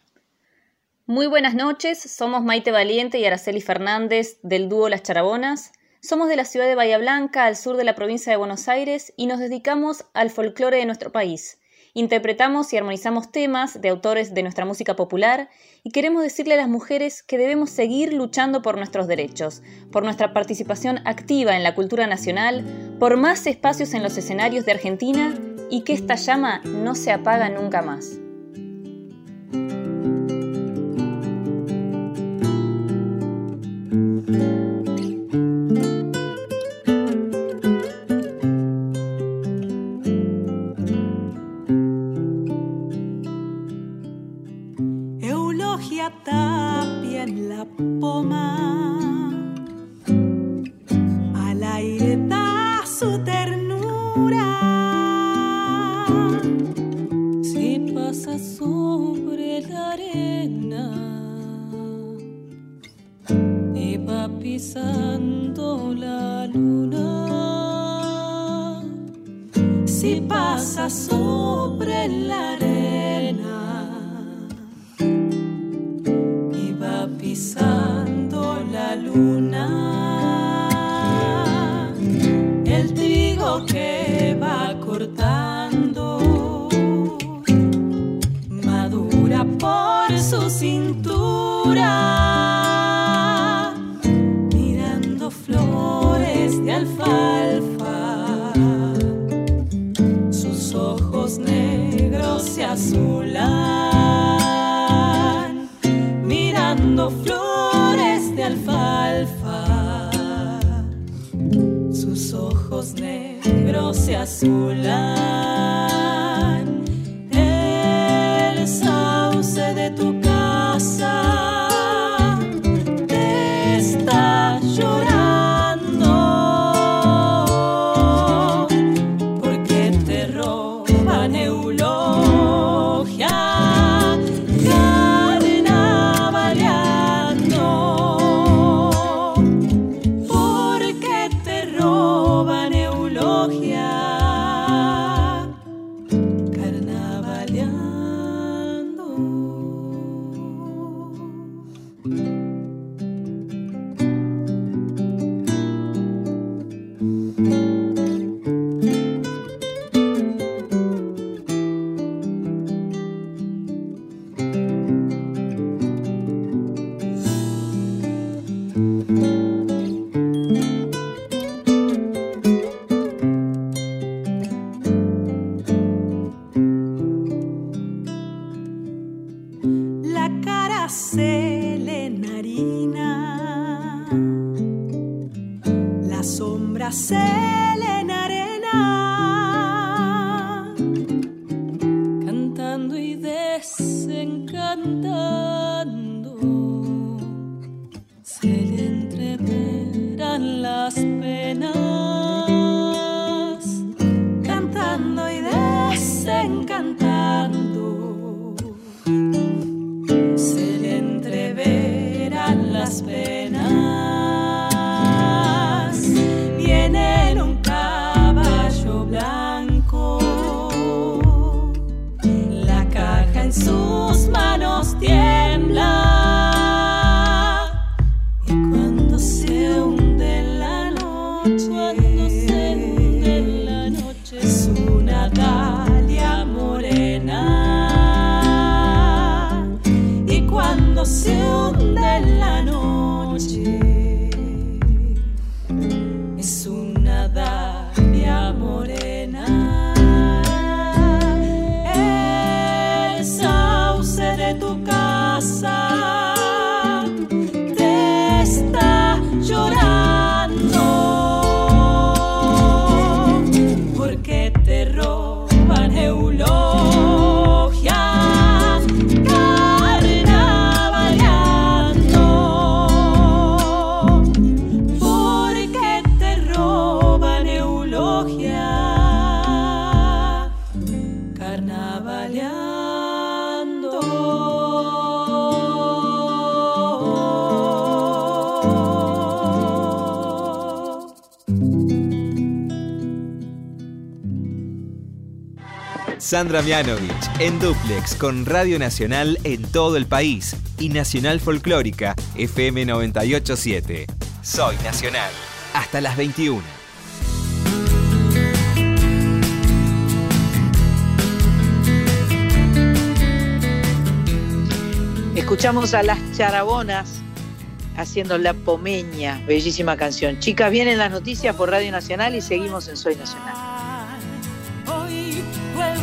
Muy buenas noches, somos Maite Valiente y Araceli Fernández del dúo Las Charabonas. Somos de la ciudad de Bahía Blanca, al sur de la provincia de Buenos Aires, y nos dedicamos al folclore de nuestro país. Interpretamos y armonizamos temas de autores de nuestra música popular y queremos decirle a las mujeres que debemos seguir luchando por nuestros derechos, por nuestra participación activa en la cultura nacional, por más espacios en los escenarios de Argentina y que esta llama no se apaga nunca más. Caja en Sandra Mianovich en Duplex con Radio Nacional en todo el país y Nacional Folclórica FM 987. Soy Nacional. Hasta las 21. Escuchamos a las charabonas haciendo La Pomeña, bellísima canción. Chicas, vienen las noticias por Radio Nacional y seguimos en Soy Nacional.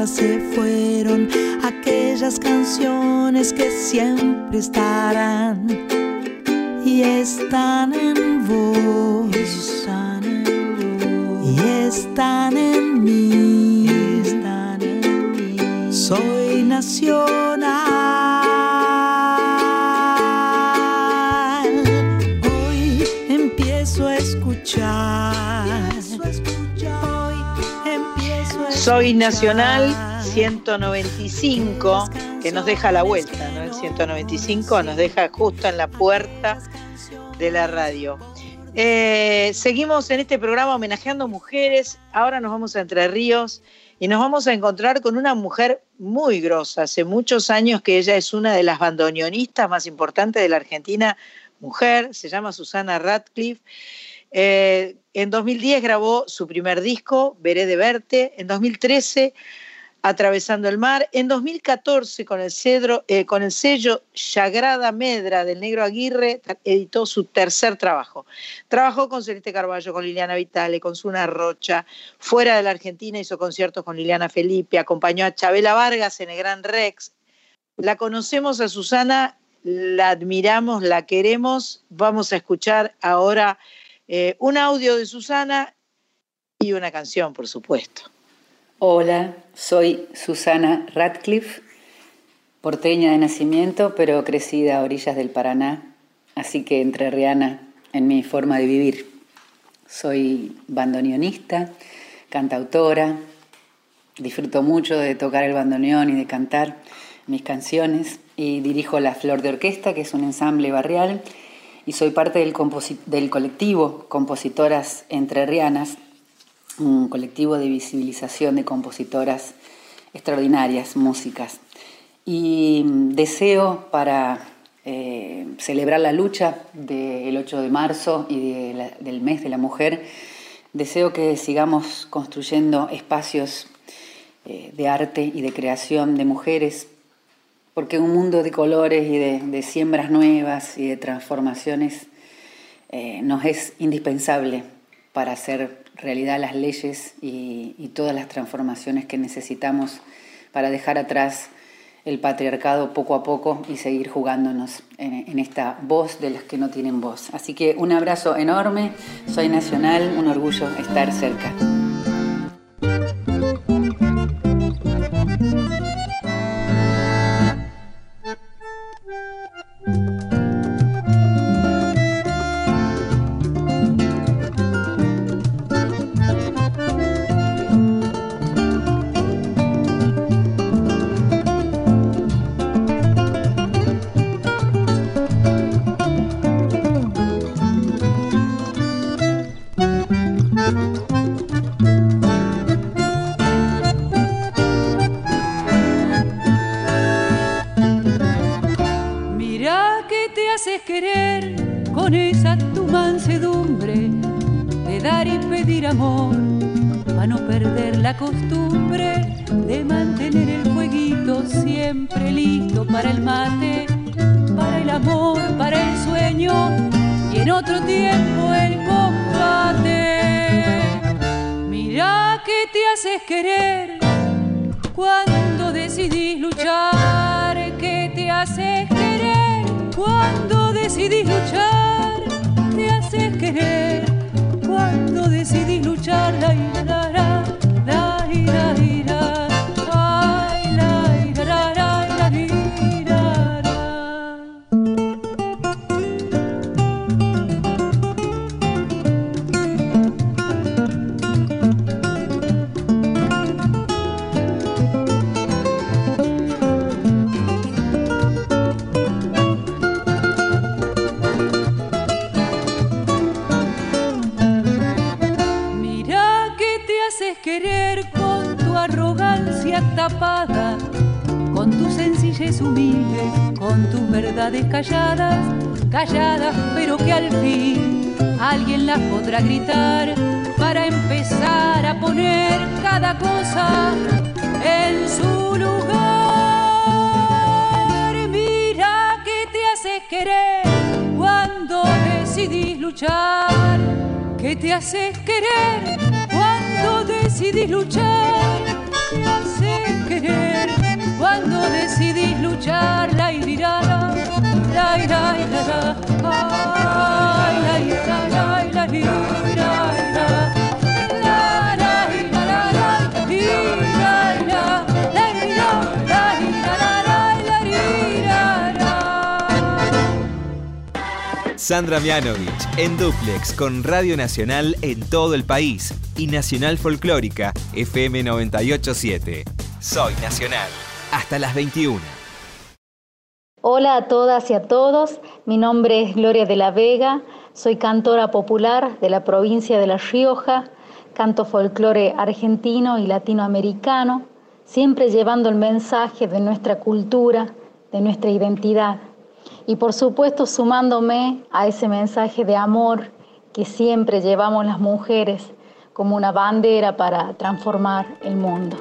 nunca se fueron, aquellas canciones que siempre estarán y están en vos, están en vos, y están en mí, están en mí. Soy nacional. Soy Nacional 195, que nos deja la vuelta, ¿no? El 195 nos deja justo en la puerta de la radio. Eh, seguimos en este programa homenajeando mujeres. Ahora nos vamos a Entre Ríos y nos vamos a encontrar con una mujer muy grosa. Hace muchos años que ella es una de las bandoneonistas más importantes de la Argentina, mujer, se llama Susana Radcliffe. Eh, en 2010 grabó su primer disco, Veré de Verte. En 2013, Atravesando el Mar. En 2014, con el, cedro, eh, con el sello Sagrada Medra del Negro Aguirre, editó su tercer trabajo. Trabajó con Celeste Carballo, con Liliana Vitale, con Suna Rocha. Fuera de la Argentina hizo conciertos con Liliana Felipe, acompañó a Chabela Vargas en el Gran Rex. La conocemos a Susana, la admiramos, la queremos. Vamos a escuchar ahora eh, un audio de Susana y una canción, por supuesto. Hola, soy Susana Radcliffe, porteña de nacimiento, pero crecida a orillas del Paraná, así que entrerriana en mi forma de vivir. Soy bandoneonista, cantautora, disfruto mucho de tocar el bandoneón y de cantar mis canciones y dirijo La Flor de Orquesta, que es un ensamble barrial, y soy parte del, colectivo Compositoras Entrerrianas, un colectivo de visibilización de compositoras extraordinarias, músicas. Y deseo para eh, celebrar la lucha del 8 de marzo y del mes de la mujer, deseo que sigamos construyendo espacios eh, de arte y de creación de mujeres, porque un mundo de colores y de, siembras nuevas y de transformaciones eh, nos es indispensable para hacer realidad las leyes y, y, todas las transformaciones que necesitamos para dejar atrás el patriarcado poco a poco y seguir jugándonos en, en, esta voz de los que no tienen voz. Así que un abrazo enorme, soy nacional, un orgullo estar cerca. mansedumbre de dar y pedir amor, para no perder la costumbre de mantener el fueguito siempre listo para el mate, para el amor, para el sueño y en otro tiempo el combate. mira que te haces querer cuando decidís luchar, que te haces querer cuando decidís luchar calladas, gritar para empezar a poner cada cosa en su lugar. Mira que te haces querer luchar, que te haces querer cuando decidís luchar, te haces querer cuando decidís luchar, la irá, la la la la Sandra Mianovich en Duplex con Radio Nacional en todo el país y Nacional Folclórica FM 987. Soy Nacional. Hasta las 21. Hola a todas y a todos, mi nombre es Gloria de la Vega, soy cantora popular de la provincia de La Rioja, canto folclore argentino y latinoamericano, siempre llevando el mensaje de nuestra cultura, de nuestra identidad y por supuesto sumándome a ese mensaje de amor que siempre llevamos las mujeres como una bandera para transformar el mundo.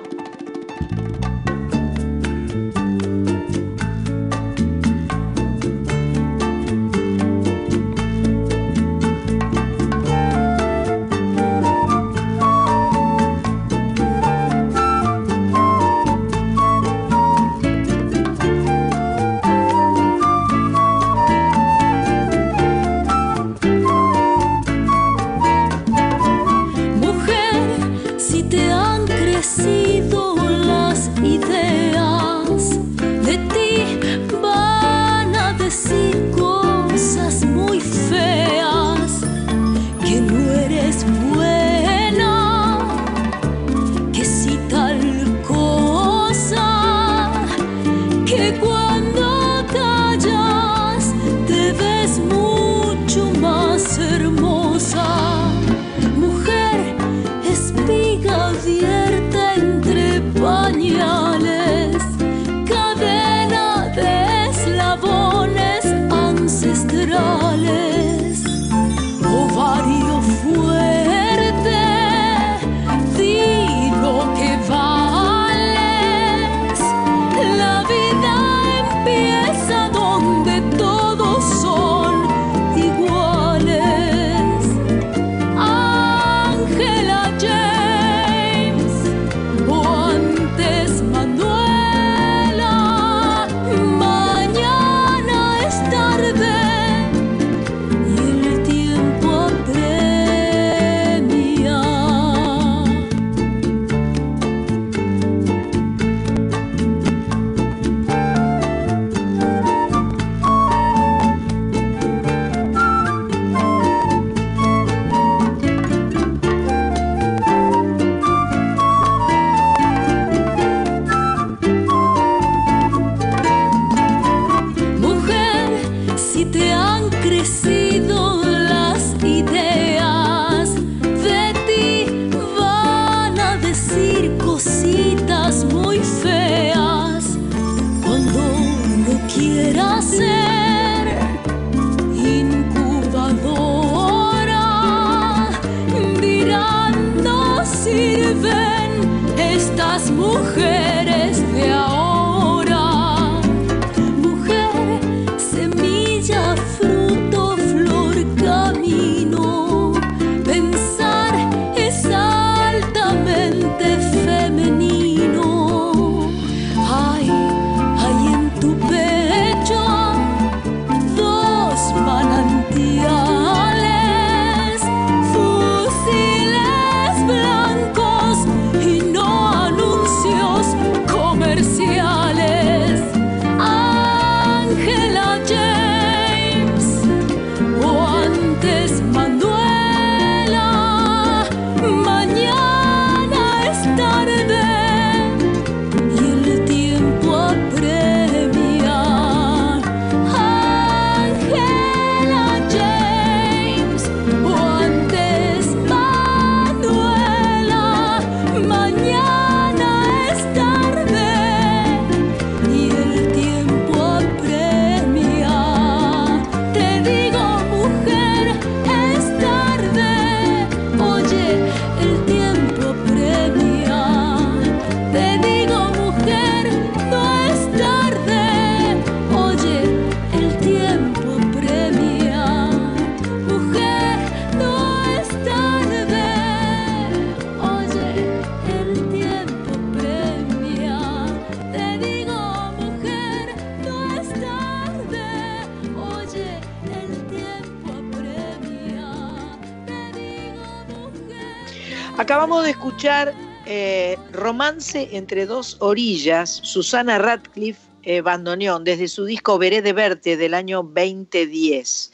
Romance entre dos orillas, Susana Radcliffe eh, Bandoneón, desde su disco Veré de Verte del año 2010.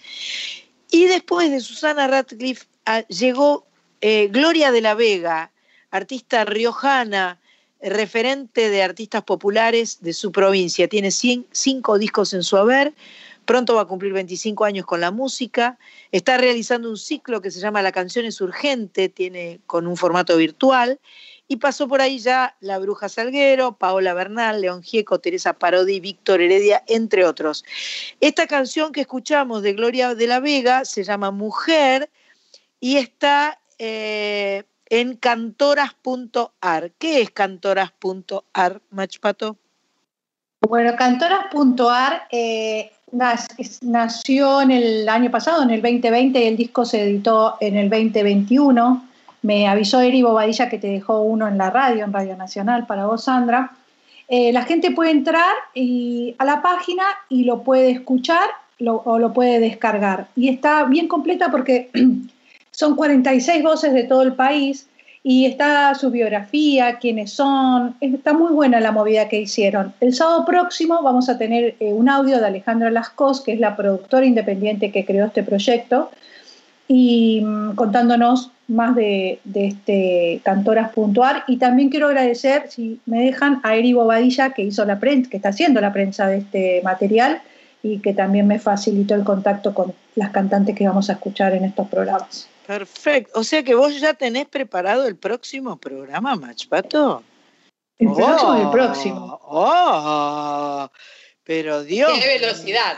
Y después de Susana Radcliffe ah, llegó eh, Gloria de la Vega, artista riojana, referente de artistas populares de su provincia. Tiene cinco discos en su haber. Pronto va a cumplir 25 años con la música. Está realizando un ciclo que se llama La canción es urgente, tiene con un formato virtual. Y pasó por ahí ya La Bruja Salguero, Paola Bernal, León Gieco, Teresa Parodi, Víctor Heredia, entre otros. Esta canción que escuchamos de Gloria de la Vega se llama Mujer y está eh, en cantoras.ar. ¿Qué es cantoras.ar, Machpato? Bueno, Cantoras.ar nació en el año pasado, en el 2020, y el disco se editó en el 2021. Me avisó Eri Bobadilla que te dejó uno en la radio, en Radio Nacional, para vos, Sandra. Eh, la gente puede entrar a la página y lo puede escuchar o lo puede descargar. Y está bien completa porque son 46 voces de todo el país y está su biografía, quiénes son. Está muy buena la movida que hicieron. El sábado próximo vamos a tener eh, un audio de Alejandra Lascos, que es la productora independiente que creó este proyecto, y mm, contándonos más de, de este Cantoras.ar. Y también quiero agradecer, si me dejan, a Eri Bobadilla, que hizo la prensa, que está haciendo la prensa de este material y que también me facilitó el contacto con las cantantes que vamos a escuchar en estos programas. Perfecto. O sea que vos ya tenés preparado el próximo programa, Machpato. El próximo y el Oh, próximo. Oh, pero Dios. ¡Qué velocidad!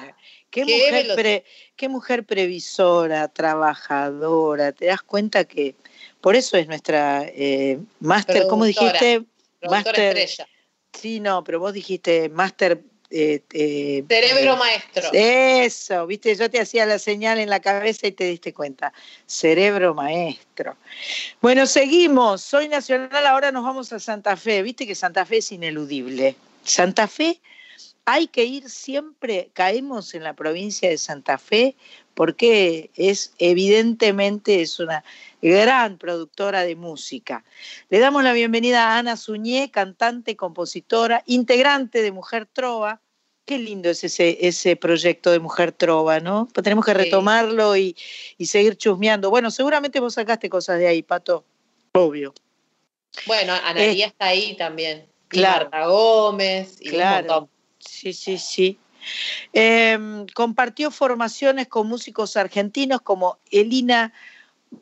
Qué, ¡Qué mujer velocidad! pre- qué mujer previsora, trabajadora. Te das cuenta que por eso es nuestra eh, máster, ¿cómo dijiste? Máster. estrella. Sí, no, pero vos dijiste máster. Eh, eh, Cerebro eh, maestro. Eso, viste, yo te hacía la señal en la cabeza y te diste cuenta. Cerebro maestro. Bueno, seguimos. Soy nacional, ahora nos vamos a Santa Fe. Viste que Santa Fe es ineludible. Santa Fe, hay que ir siempre, caemos en la provincia de Santa Fe, porque es evidentemente es una gran productora de música. Le damos la bienvenida a Ana Suñé, cantante, compositora, integrante de Mujer Trova. Qué lindo es ese, ese proyecto de Mujer Trova, ¿no? Pues tenemos que Sí. retomarlo y, y seguir chusmeando. Bueno, seguramente vos sacaste cosas de ahí, Pato. Obvio. Bueno, Analía está ahí también. Y Eh, claro. Marta Gómez y un Claro. montón. Sí, sí, sí. Eh, compartió formaciones con músicos argentinos como Elina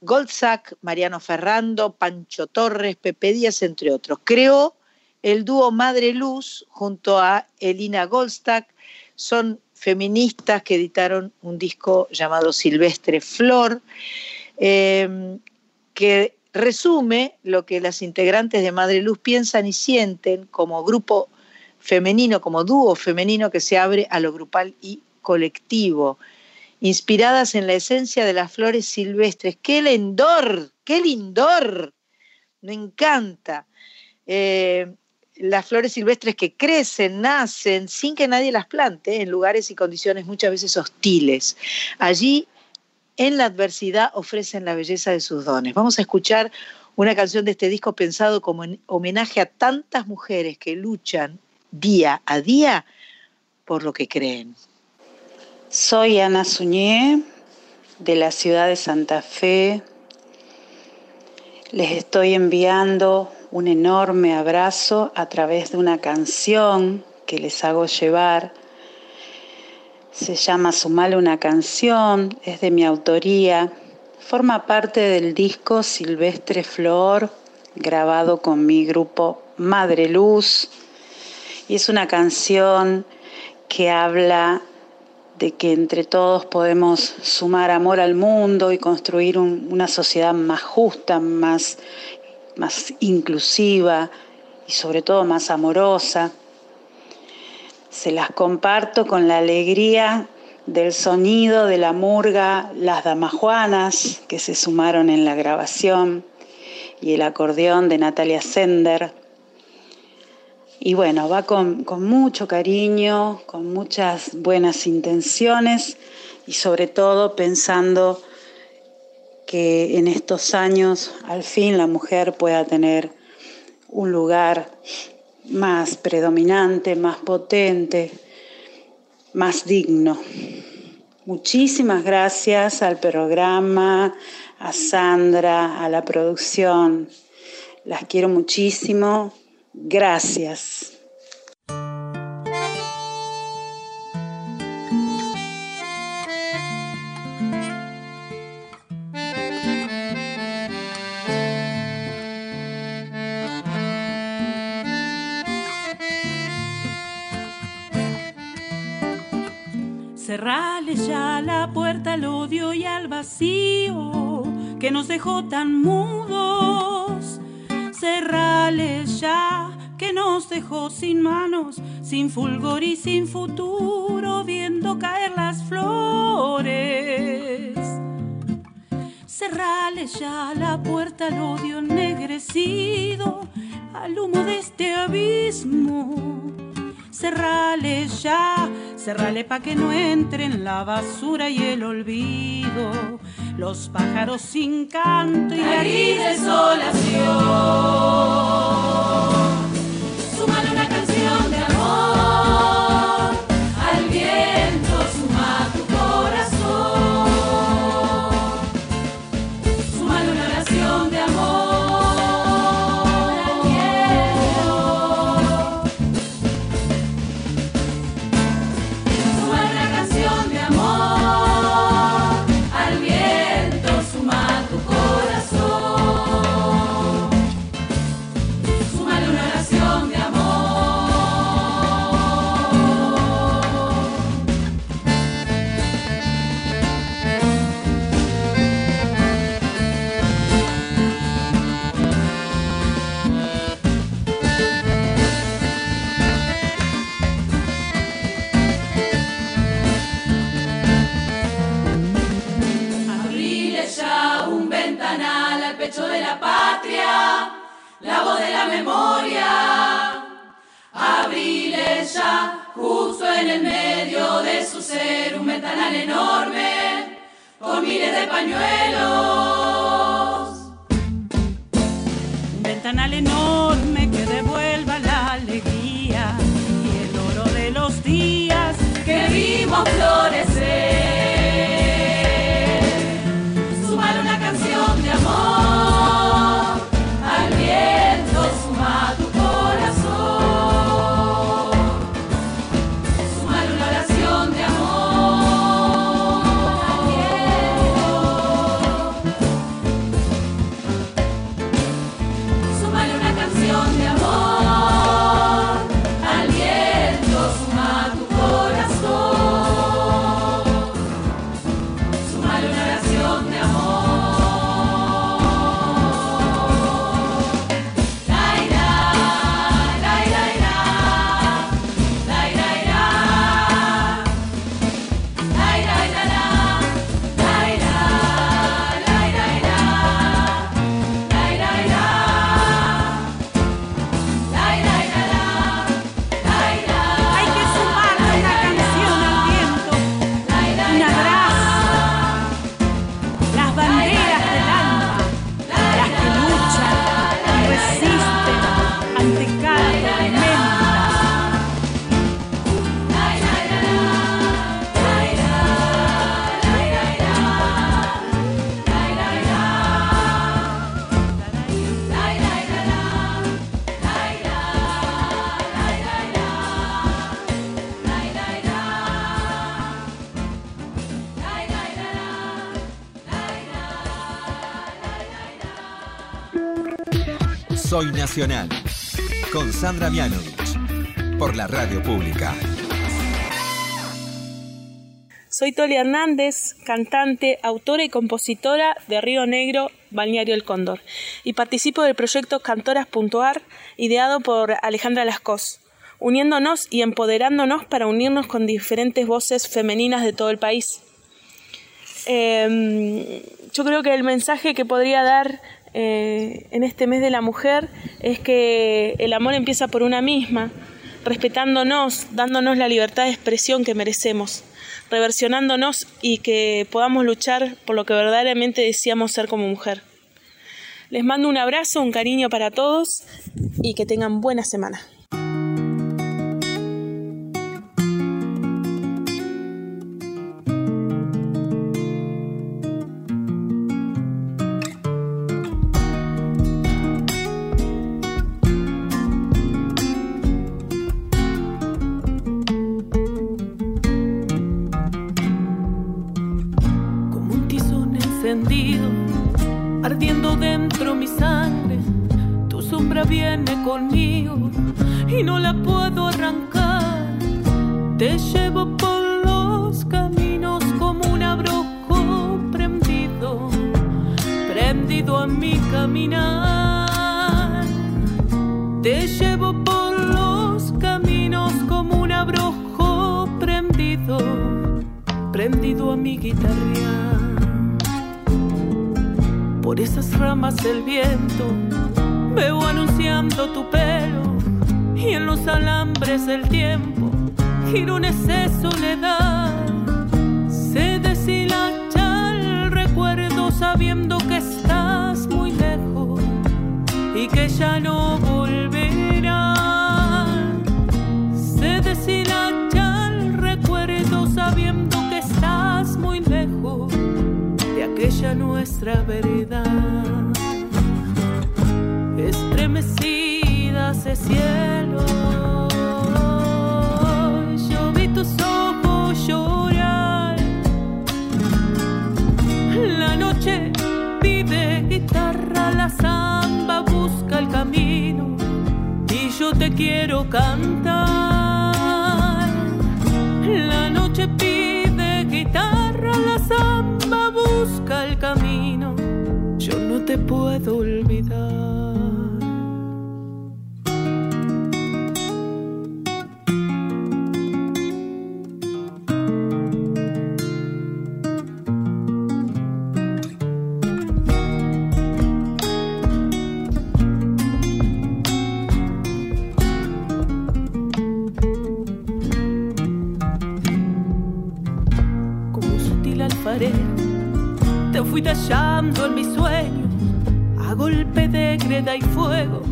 Goldsack, Mariano Ferrando, Pancho Torres, Pepe Díaz, entre otros. Creó el dúo Madre Luz junto a Elina Goldstack. Son feministas que editaron un disco llamado Silvestre Flor, eh, que resume lo que las integrantes de Madre Luz piensan y sienten como grupo femenino, como dúo femenino que se abre a lo grupal y colectivo, inspiradas en la esencia de las flores silvestres. ¡Qué lindor! ¡Qué lindor! Me encanta. Eh, las flores silvestres que crecen, nacen, sin que nadie las plante, en lugares y condiciones muchas veces hostiles. Allí, en la adversidad, ofrecen la belleza de sus dones. Vamos a escuchar una canción de este disco pensado como en homenaje a tantas mujeres que luchan día a día por lo que creen. Soy Ana Suñé, de la ciudad de Santa Fe. Les estoy enviando un enorme abrazo a través de una canción que les hago llevar. Se llama Sumale una canción, es de mi autoría. Forma parte del disco Silvestre Flor, grabado con mi grupo Madre Luz. Y es una canción que habla de que entre todos podemos sumar amor al mundo y construir un- una sociedad más justa, más, más inclusiva y sobre todo más amorosa. Se las comparto con la alegría del sonido de la murga Las Damajuanas que se sumaron en la grabación y el acordeón de Natalia Sender. Y bueno, va con, con mucho cariño, con muchas buenas intenciones y sobre todo pensando que en estos años al fin la mujer pueda tener un lugar más predominante, más potente, más digno. Muchísimas gracias al programa, a Sandra, a la producción. Las quiero muchísimo. Gracias. Cerrale ya la puerta al odio y al vacío que nos dejó tan mudos. Cerrale ya que nos dejó sin manos, sin fulgor y sin futuro, viendo caer las flores. Cerrale ya la puerta al odio ennegrecido, al humo de este abismo. Cerrale ya, cerrale pa' que no entren la basura y el olvido. Los pájaros sin canto y la gris desolación. Justo en el medio de su ser un ventanal enorme con miles de pañuelos. Un ventanal enorme que devuelva la alegría y el oro de los días que vimos florecer. Soy Nacional. Con Sandra Mianovich. Por la radio pública. Soy Tolia Hernández, cantante, autora y compositora de Río Negro, Balneario El Cóndor, y participo del proyecto Cantoras.ar, ideado por Alejandra Lascos, uniéndonos y empoderándonos para unirnos con diferentes voces femeninas de todo el país. Eh, yo creo que el mensaje que podría dar eh, en este mes de la mujer es que el amor empieza por una misma, respetándonos, dándonos la libertad de expresión que merecemos. reversionándonos y que podamos luchar por lo que verdaderamente decíamos ser como mujer. Les mando un abrazo, un cariño para todos y que tengan buena semana. Conmigo y no la puedo arrancar. Te llevo por los caminos como un abrojo prendido, prendido a mi caminar. Te llevo por los caminos como un abrojo prendido prendido a mi guitarra. Por esas ramas del viento veo anunciando tu pelo y en los alambres del tiempo girones de soledad. Se deshilacha el recuerdo sabiendo que estás muy lejos y que ya no volverás. Se deshilacha el recuerdo sabiendo que estás muy lejos de aquella nuestra verdad. Estremecida ese cielo, yo vi tus ojos llorar. La noche pide guitarra, la samba busca el camino y yo te quiero cantar. La noche pide guitarra, la samba busca el camino. Yo no te puedo olvidar. Te fui tallando en mi sueño, a golpe de greda y fuego,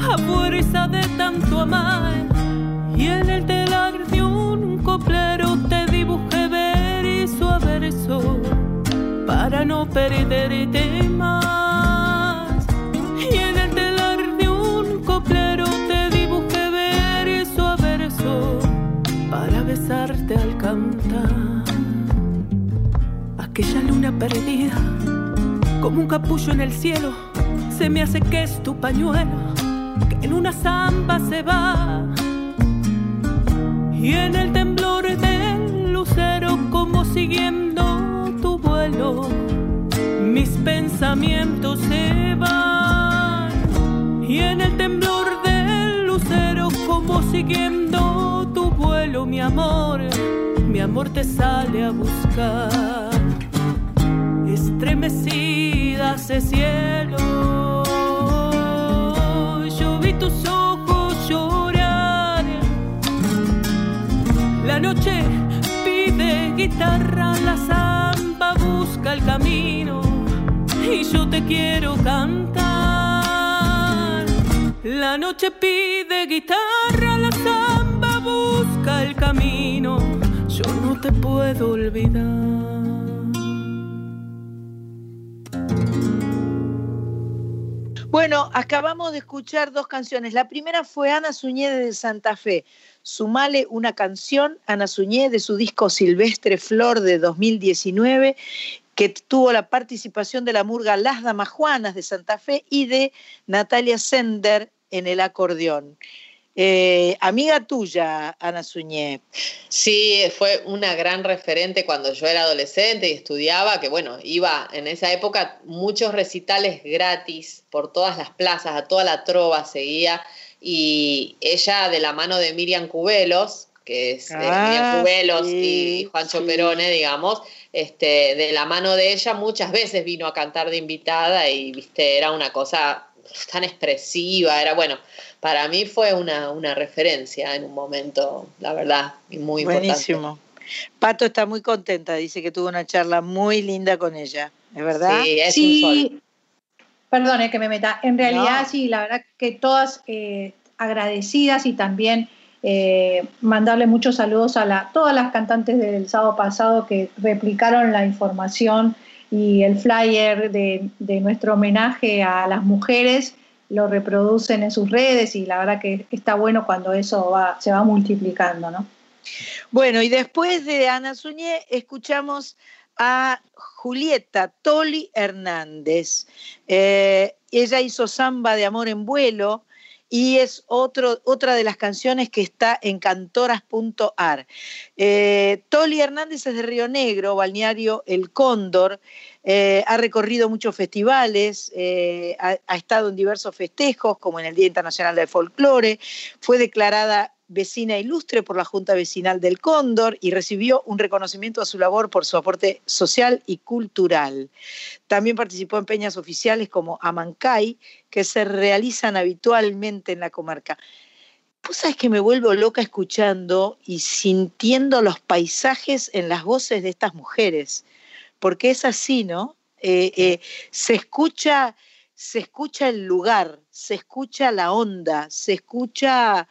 a fuerza de tanto amar. Y en el telar de un coplero te dibujé verso a verso, para no perderte más. Y en el telar de un coplero te dibujé verso a verso, para besarte al cantar aquella luna perdida, como un capullo en el cielo, se me hace que es tu pañuelo, que en una zamba se va. Y en el temblor del lucero, como siguiendo tu vuelo, mis pensamientos se van. Y en el temblor del lucero, como siguiendo tu vuelo, mi amor, mi amor te sale a buscar estremecida ese cielo. Yo vi tus ojos llorar. La noche pide guitarra, la samba busca el camino y yo te quiero cantar. La noche pide guitarra, la samba busca el camino, yo no te puedo olvidar. Bueno, acabamos de escuchar dos canciones. La primera fue Ana Suñé de Santa Fe. Sumale una canción, Ana Suñé, de su disco Silvestre Flor de 2019, que tuvo la participación de la murga Las Damajuanas de Santa Fe y de Natalia Sender en el acordeón. Eh, amiga tuya, Ana Suñé. Sí, fue una gran referente cuando yo era adolescente y estudiaba, que bueno, iba en esa época muchos recitales gratis por todas las plazas, a toda la trova seguía, y ella de la mano de Miriam Cubelos, que es de Ah, Miriam Cubelos sí, y Juancho sí. Perone, digamos, este, de la mano de ella muchas veces vino a cantar de invitada y viste, era una cosa tan expresiva, era bueno, para mí fue una, una referencia en un momento, la verdad, y muy importante. Buenísimo. Pato está muy contenta, dice que tuvo una charla muy linda con ella, ¿es verdad? Sí, es Sí, un sol. Perdone que me meta. En realidad, No. sí, la verdad que todas eh, agradecidas y también eh, mandarle muchos saludos a la, todas las cantantes del sábado pasado que replicaron la información y el flyer de, de nuestro homenaje a las mujeres, lo reproducen en sus redes y la verdad que está bueno cuando eso va, se va multiplicando, ¿no? Bueno, y después de Ana Suñé, escuchamos a Julieta Toli Hernández. Eh, ella hizo Samba de Amor en Vuelo y es otra de las canciones que está en cantoras.ar. Eh, Toli Hernández es de Río Negro, balneario El Cóndor. Eh, ha recorrido muchos festivales, eh, ha, ha estado en diversos festejos, como en el Día Internacional del Folclore. Fue declarada vecina ilustre por la Junta Vecinal del Cóndor y recibió un reconocimiento a su labor por su aporte social y cultural. También participó en peñas oficiales como Amancay, que se realizan habitualmente en la comarca. Vos sabés que me vuelvo loca escuchando y sintiendo los paisajes en las voces de estas mujeres, porque es así, ¿no? Eh, eh, se escucha, se escucha el lugar, se escucha la onda, se escucha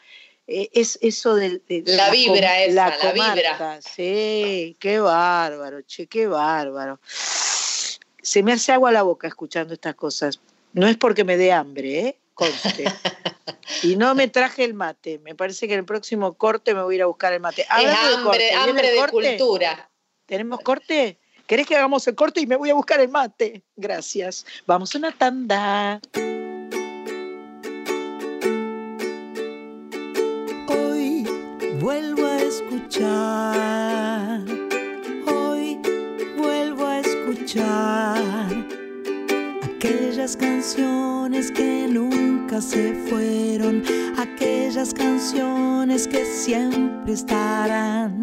eh, es eso del de La vibra esa, la comarca. vibra. Sí, qué bárbaro, che, qué bárbaro. Se me hace agua la boca escuchando estas cosas. No es porque me dé hambre, ¿eh? Conste. Y no me traje el mate. Me parece que en el próximo corte me voy a ir a buscar el mate. Es Hablando de hambre, corte, ¿viene hambre de cultura. ¿Tenemos corte? ¿Querés que hagamos el corte y me voy a buscar el mate? Gracias. Vamos a una tanda. Vuelvo a escuchar, hoy vuelvo a escuchar aquellas canciones que nunca se fueron, aquellas canciones que siempre estarán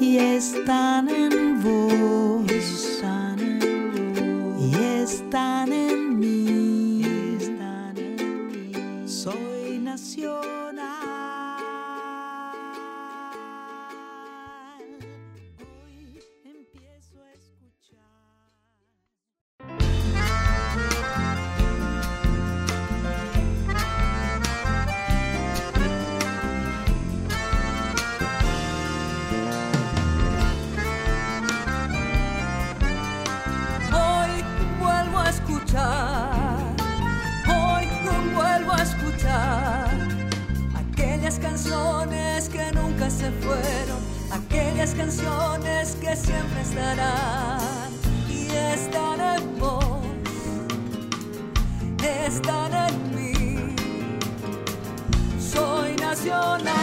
y están en vos, y están en mí, fueron, aquellas canciones que siempre estarán y están en vos, están en mí. Soy nacional.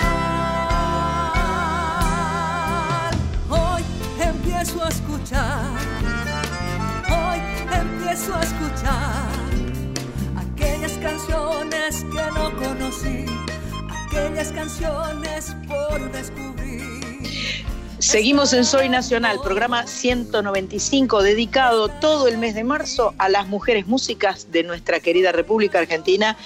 Hoy empiezo a escuchar hoy empiezo a escuchar aquellas canciones que no conocí, aquellas canciones por descubrir. Seguimos en Soy Nacional, programa 195, dedicado todo el mes de marzo a las mujeres músicas de nuestra querida República Argentina.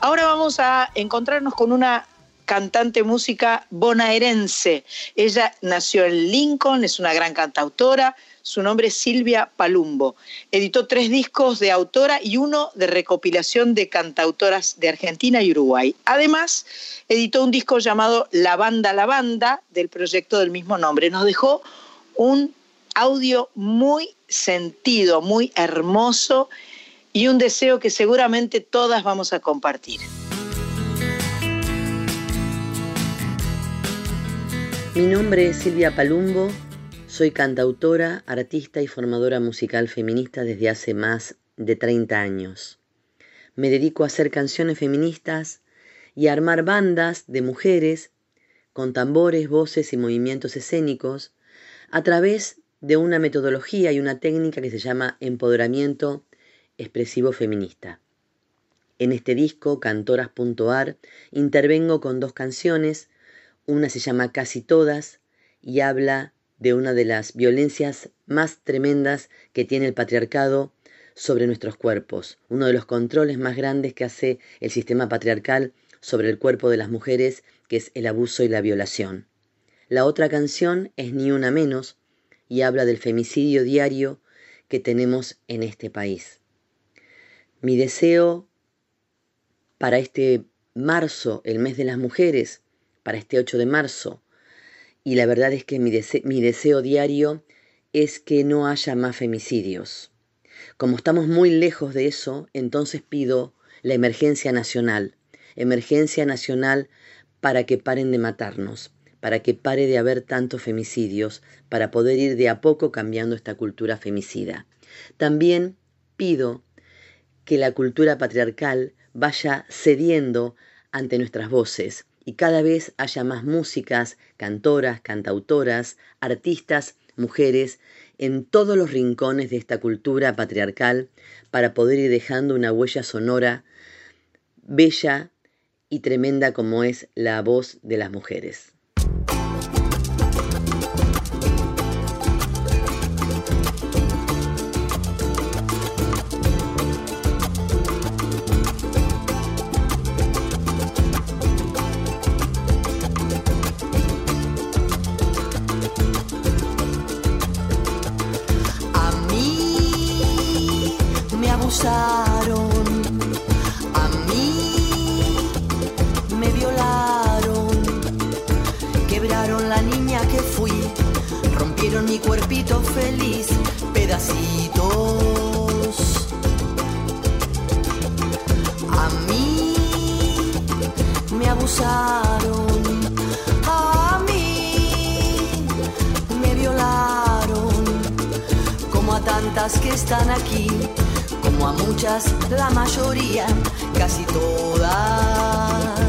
Ahora vamos a encontrarnos con una cantante música bonaerense. Ella nació en Lincoln, es una gran cantautora. Su nombre es Silvia Palumbo. Editó tres discos de autora y uno de recopilación de cantautoras de Argentina y Uruguay. Además, editó un disco llamado La Banda La Banda del proyecto del mismo nombre. Nos dejó un audio muy sentido, muy hermoso y un deseo que seguramente todas vamos a compartir. Mi nombre es Silvia Palumbo, soy cantautora, artista y formadora musical feminista desde hace más de 30 años. Me dedico a hacer canciones feministas y a armar bandas de mujeres con tambores, voces y movimientos escénicos a través de una metodología y una técnica que se llama empoderamiento expresivo feminista. En este disco, Cantoras.ar, intervengo con dos canciones, una se llama Casi Todas y habla de una de las violencias más tremendas que tiene el patriarcado sobre nuestros cuerpos, uno de los controles más grandes que hace el sistema patriarcal sobre el cuerpo de las mujeres, que es el abuso y la violación. La otra canción es Ni una menos y habla del femicidio diario que tenemos en este país. Mi deseo para este marzo, el mes de las mujeres, para este 8 de marzo, y la verdad es que mi, mi deseo diario es que no haya más femicidios. Como estamos muy lejos de eso, entonces pido la emergencia nacional, emergencia nacional para que paren de matarnos, para que pare de haber tantos femicidios, para poder ir de a poco cambiando esta cultura femicida. También pido que la cultura patriarcal vaya cediendo ante nuestras voces y cada vez haya más músicas, cantoras, cantautoras, artistas, mujeres en todos los rincones de esta cultura patriarcal para poder ir dejando una huella sonora bella y tremenda como es la voz de las mujeres. A mí me violaron como a tantas que están aquí, como a muchas, la mayoría, casi todas.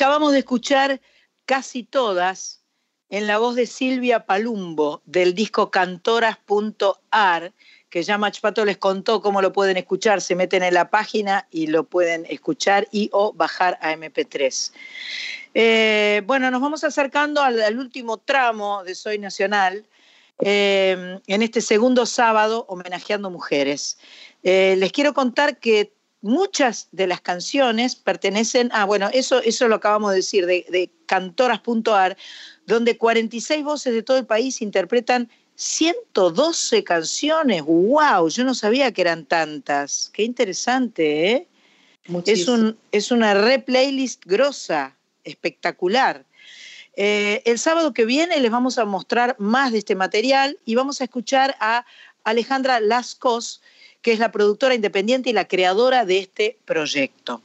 Acabamos de escuchar casi todas en la voz de Silvia Palumbo del disco cantoras.ar, que ya Machpato les contó cómo lo pueden escuchar. Se meten en la página y lo pueden escuchar y o bajar a MP3. Eh, bueno, nos vamos acercando al, último tramo de Soy Nacional. eh, en este segundo sábado homenajeando mujeres. Eh, les quiero contar que muchas de las canciones pertenecen a, bueno, eso, eso lo acabamos de decir, de, de cantoras.ar, donde 46 voces de todo el país interpretan 112 canciones. ¡Wow! Yo no sabía que eran tantas. Qué interesante, ¿eh? Es, un, es una re playlist grosa, espectacular. Eh, el sábado que viene les vamos a mostrar más de este material y vamos a escuchar a Alejandra Lascos, que es la productora independiente y la creadora de este proyecto.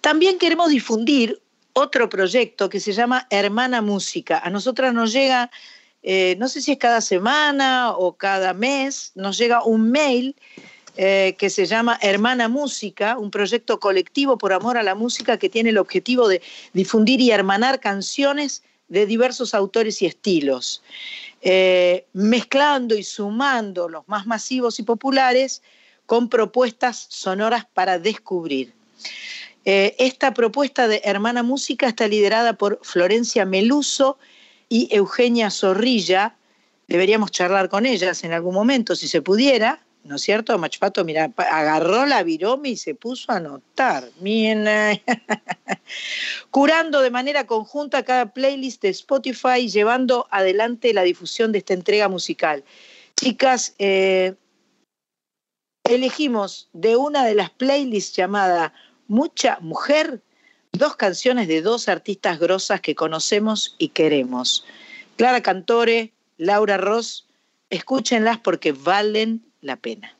También queremos difundir otro proyecto que se llama Hermana Música. A nosotras nos llega, eh, no sé si es cada semana o cada mes, nos llega un mail eh, que se llama Hermana Música, un proyecto colectivo por amor a la música que tiene el objetivo de difundir y hermanar canciones de diversos autores y estilos, eh, mezclando y sumando los más masivos y populares con propuestas sonoras para descubrir. Eh, esta propuesta de Hermana Música está liderada por Florencia Meluso y Eugenia Zorrilla. Deberíamos charlar con ellas en algún momento, si se pudiera, ¿no es cierto? Machpato, mira, agarró la virome y se puso a anotar. Mira. Curando de manera conjunta cada playlist de Spotify y llevando adelante la difusión de esta entrega musical. Chicas, eh, elegimos de una de las playlists llamada Mucha Mujer, dos canciones de dos artistas grosas que conocemos y queremos. Clara Cantore, Laura Ross, escúchenlas porque valen la pena.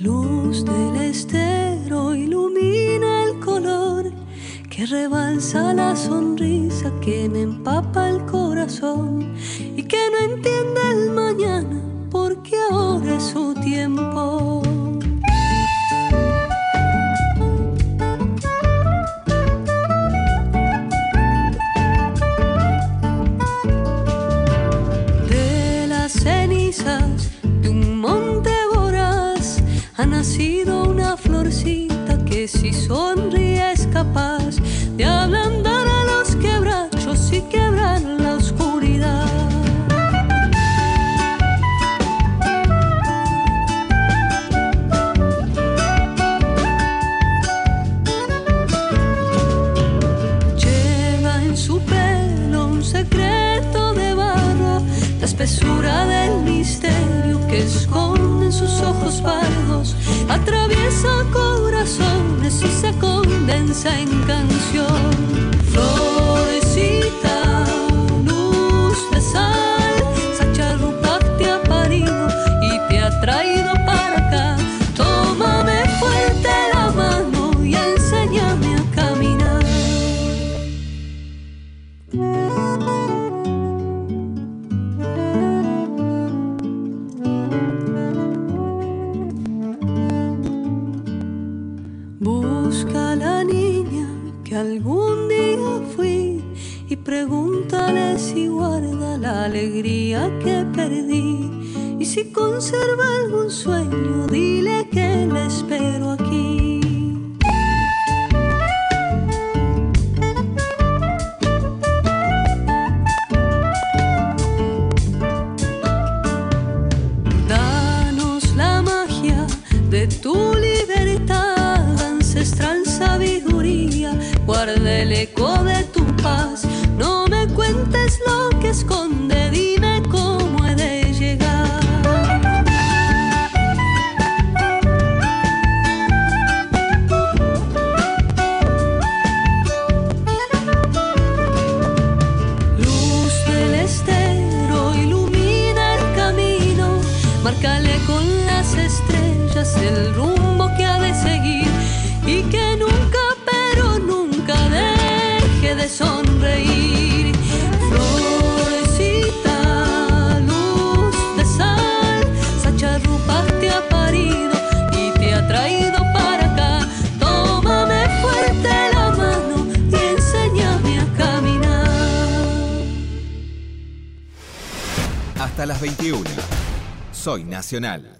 Luz del estero ilumina el color que rebalsa la sonrisa que me empapa el corazón y que no entiende el mañana porque ahora es su tiempo. Nacido una florcita que si sonríe es capaz de ablandar a los quebrachos y quebrar la oscuridad. Lleva en su pelo un secreto de barro, la espesura del misterio que esconde en sus ojos pardos, atraviesa corazones y se condensa en canción. Alegría que perdí. Y si conserva algún sueño, Nacional.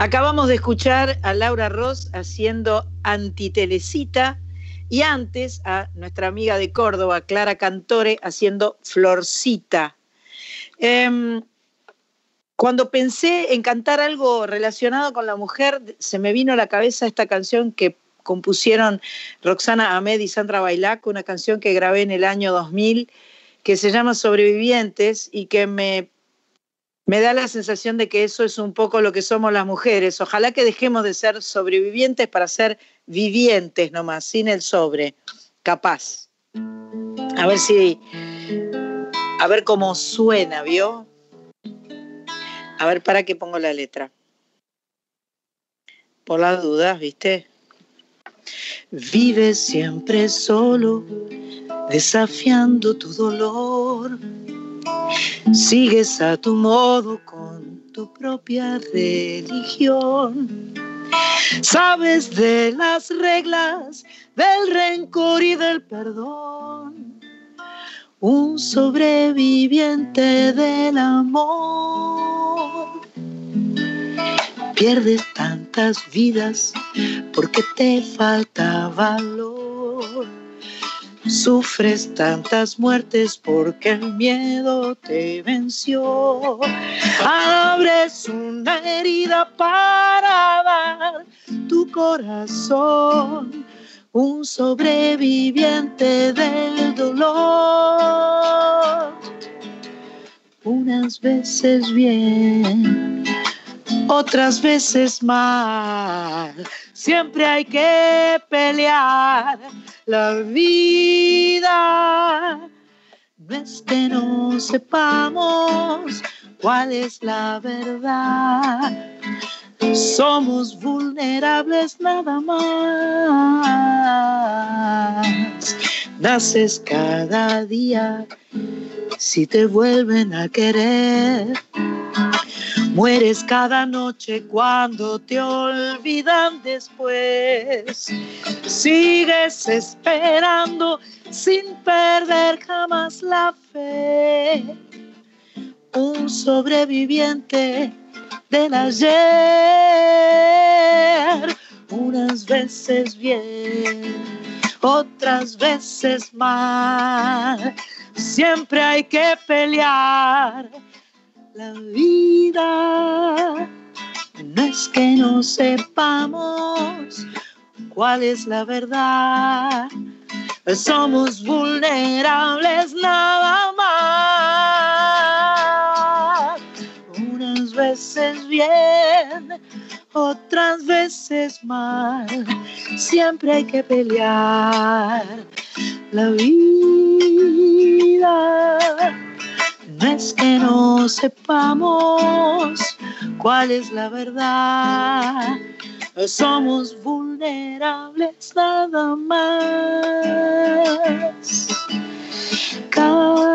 Acabamos de escuchar a Laura Ross haciendo Antitelecita y antes a nuestra amiga de Córdoba, Clara Cantore, haciendo Florcita. Em, cuando pensé en cantar algo relacionado con la mujer, se me vino a la cabeza esta canción que compusieron Roxana Ahmed y Sandra Bailac, una canción que grabé en el año 2000 que se llama Sobrevivientes y que me me da la sensación de que eso es un poco lo que somos las mujeres. Ojalá que dejemos de ser sobrevivientes para ser vivientes nomás, sin el sobre, capaz. A ver si, a ver cómo suena, ¿vio? A ver, para qué pongo la letra. Por las dudas, ¿viste? Vive siempre solo, desafiando tu dolor. Sigues a tu modo con tu propia religión. Sabes de las reglas del rencor y del perdón. Un sobreviviente del amor. Pierdes tantas vidas porque te falta valor. Sufres tantas muertes porque el miedo te venció. Abres una herida para dar tu corazón. Un sobreviviente del dolor. Unas veces bien, otras veces mal. Siempre hay que pelear la vida. No es que no sepamos cuál es la verdad. Somos vulnerables nada más. Naces cada día si te vuelven a querer. Mueres cada noche cuando te olvidan después. Sigues esperando sin perder jamás la fe. Un sobreviviente del ayer. Unas veces bien, otras veces mal. Siempre hay que pelear la vida. No es que no sepamos cuál es la verdad. Somos vulnerables nada más. Unas veces bien, otras veces mal. Siempre hay que pelear la vida. Es que no sepamos cuál es la verdad. Somos vulnerables nada más. Cada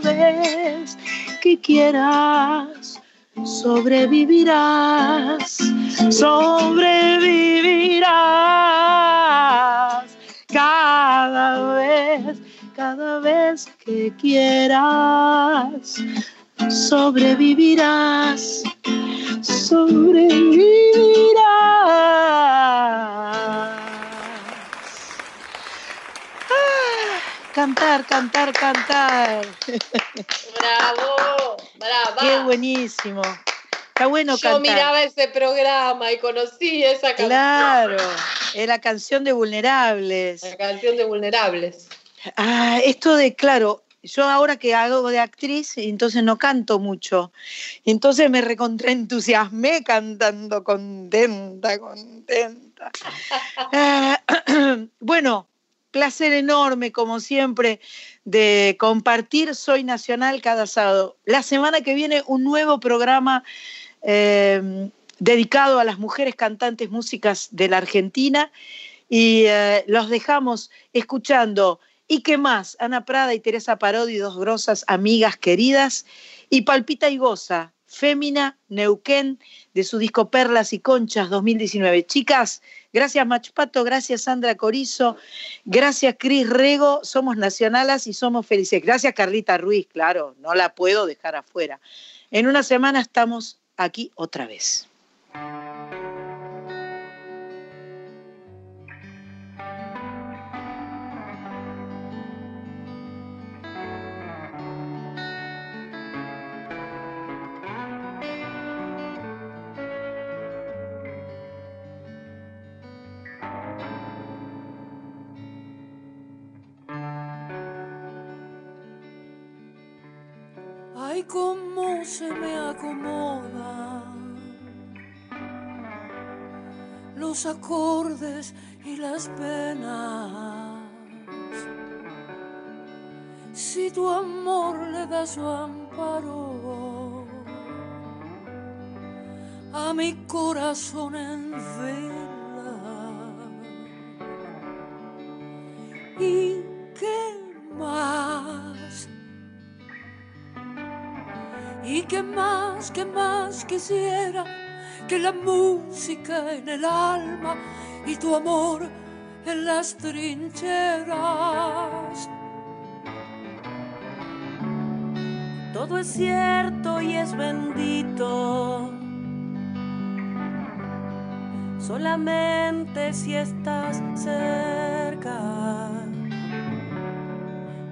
vez que quieras, sobrevivirás, sobrevivirás. Cada vez que quieras, sobrevivirás, sobrevivirás. Ah, cantar, cantar, cantar. Bravo, brava. Qué buenísimo. Está bueno Yo cantar. miraba ese programa y conocí esa canción. Claro, es la canción de Vulnerables. La canción de Vulnerables. Ah, esto de, claro, yo ahora que hago de actriz, entonces no canto mucho. Entonces me recontraentusiasmé cantando contenta, contenta. Ah, bueno, placer enorme, como siempre, de compartir Soy Nacional cada sábado. La semana que viene un nuevo programa eh, dedicado a las mujeres cantantes músicas de la Argentina y eh, los dejamos escuchando ¿Y qué más? Ana Prada y Teresa Parodi, dos grosas amigas queridas, y Palpita y Goza, Fémina Neuquén, de su disco Perlas y Conchas 2019. Chicas, gracias Machpato, gracias Sandra Corizo, gracias Cris Rego, somos nacionalas y somos felices. Gracias Carlita Ruiz, claro, no la puedo dejar afuera. En una semana estamos aquí otra vez. Acordes y las penas. Si tu amor le da su amparo a mi corazón en vela. ¿Y qué más? Y qué más, qué más quisiera que la música en el alma y tu amor en las trincheras. Todo es cierto y es bendito. Solamente si estás cerca.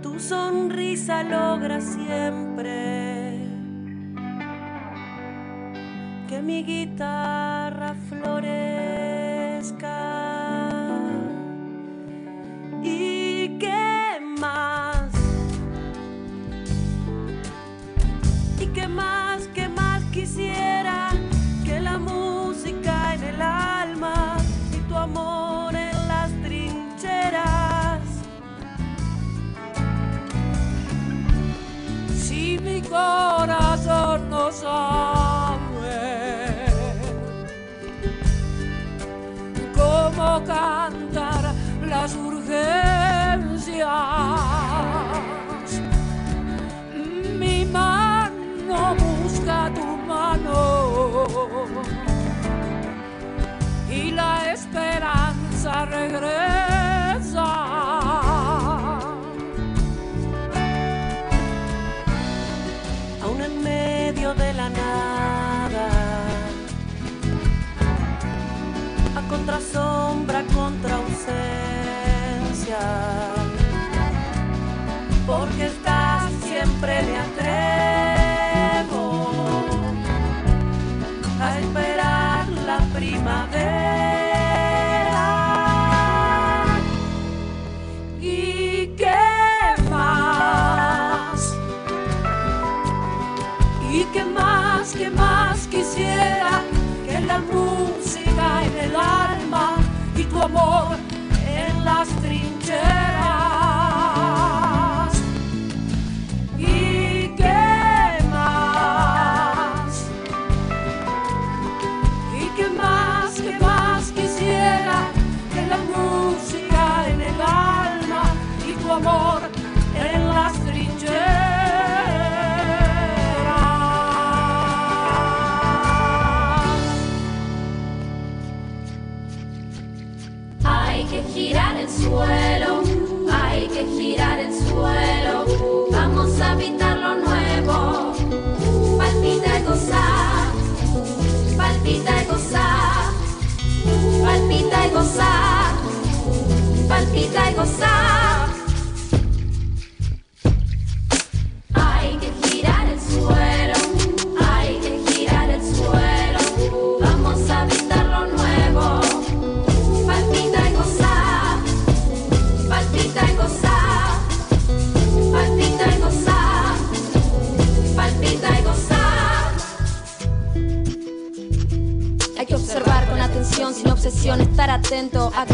Tu sonrisa logra siempre mi guitarra florezca. Atento a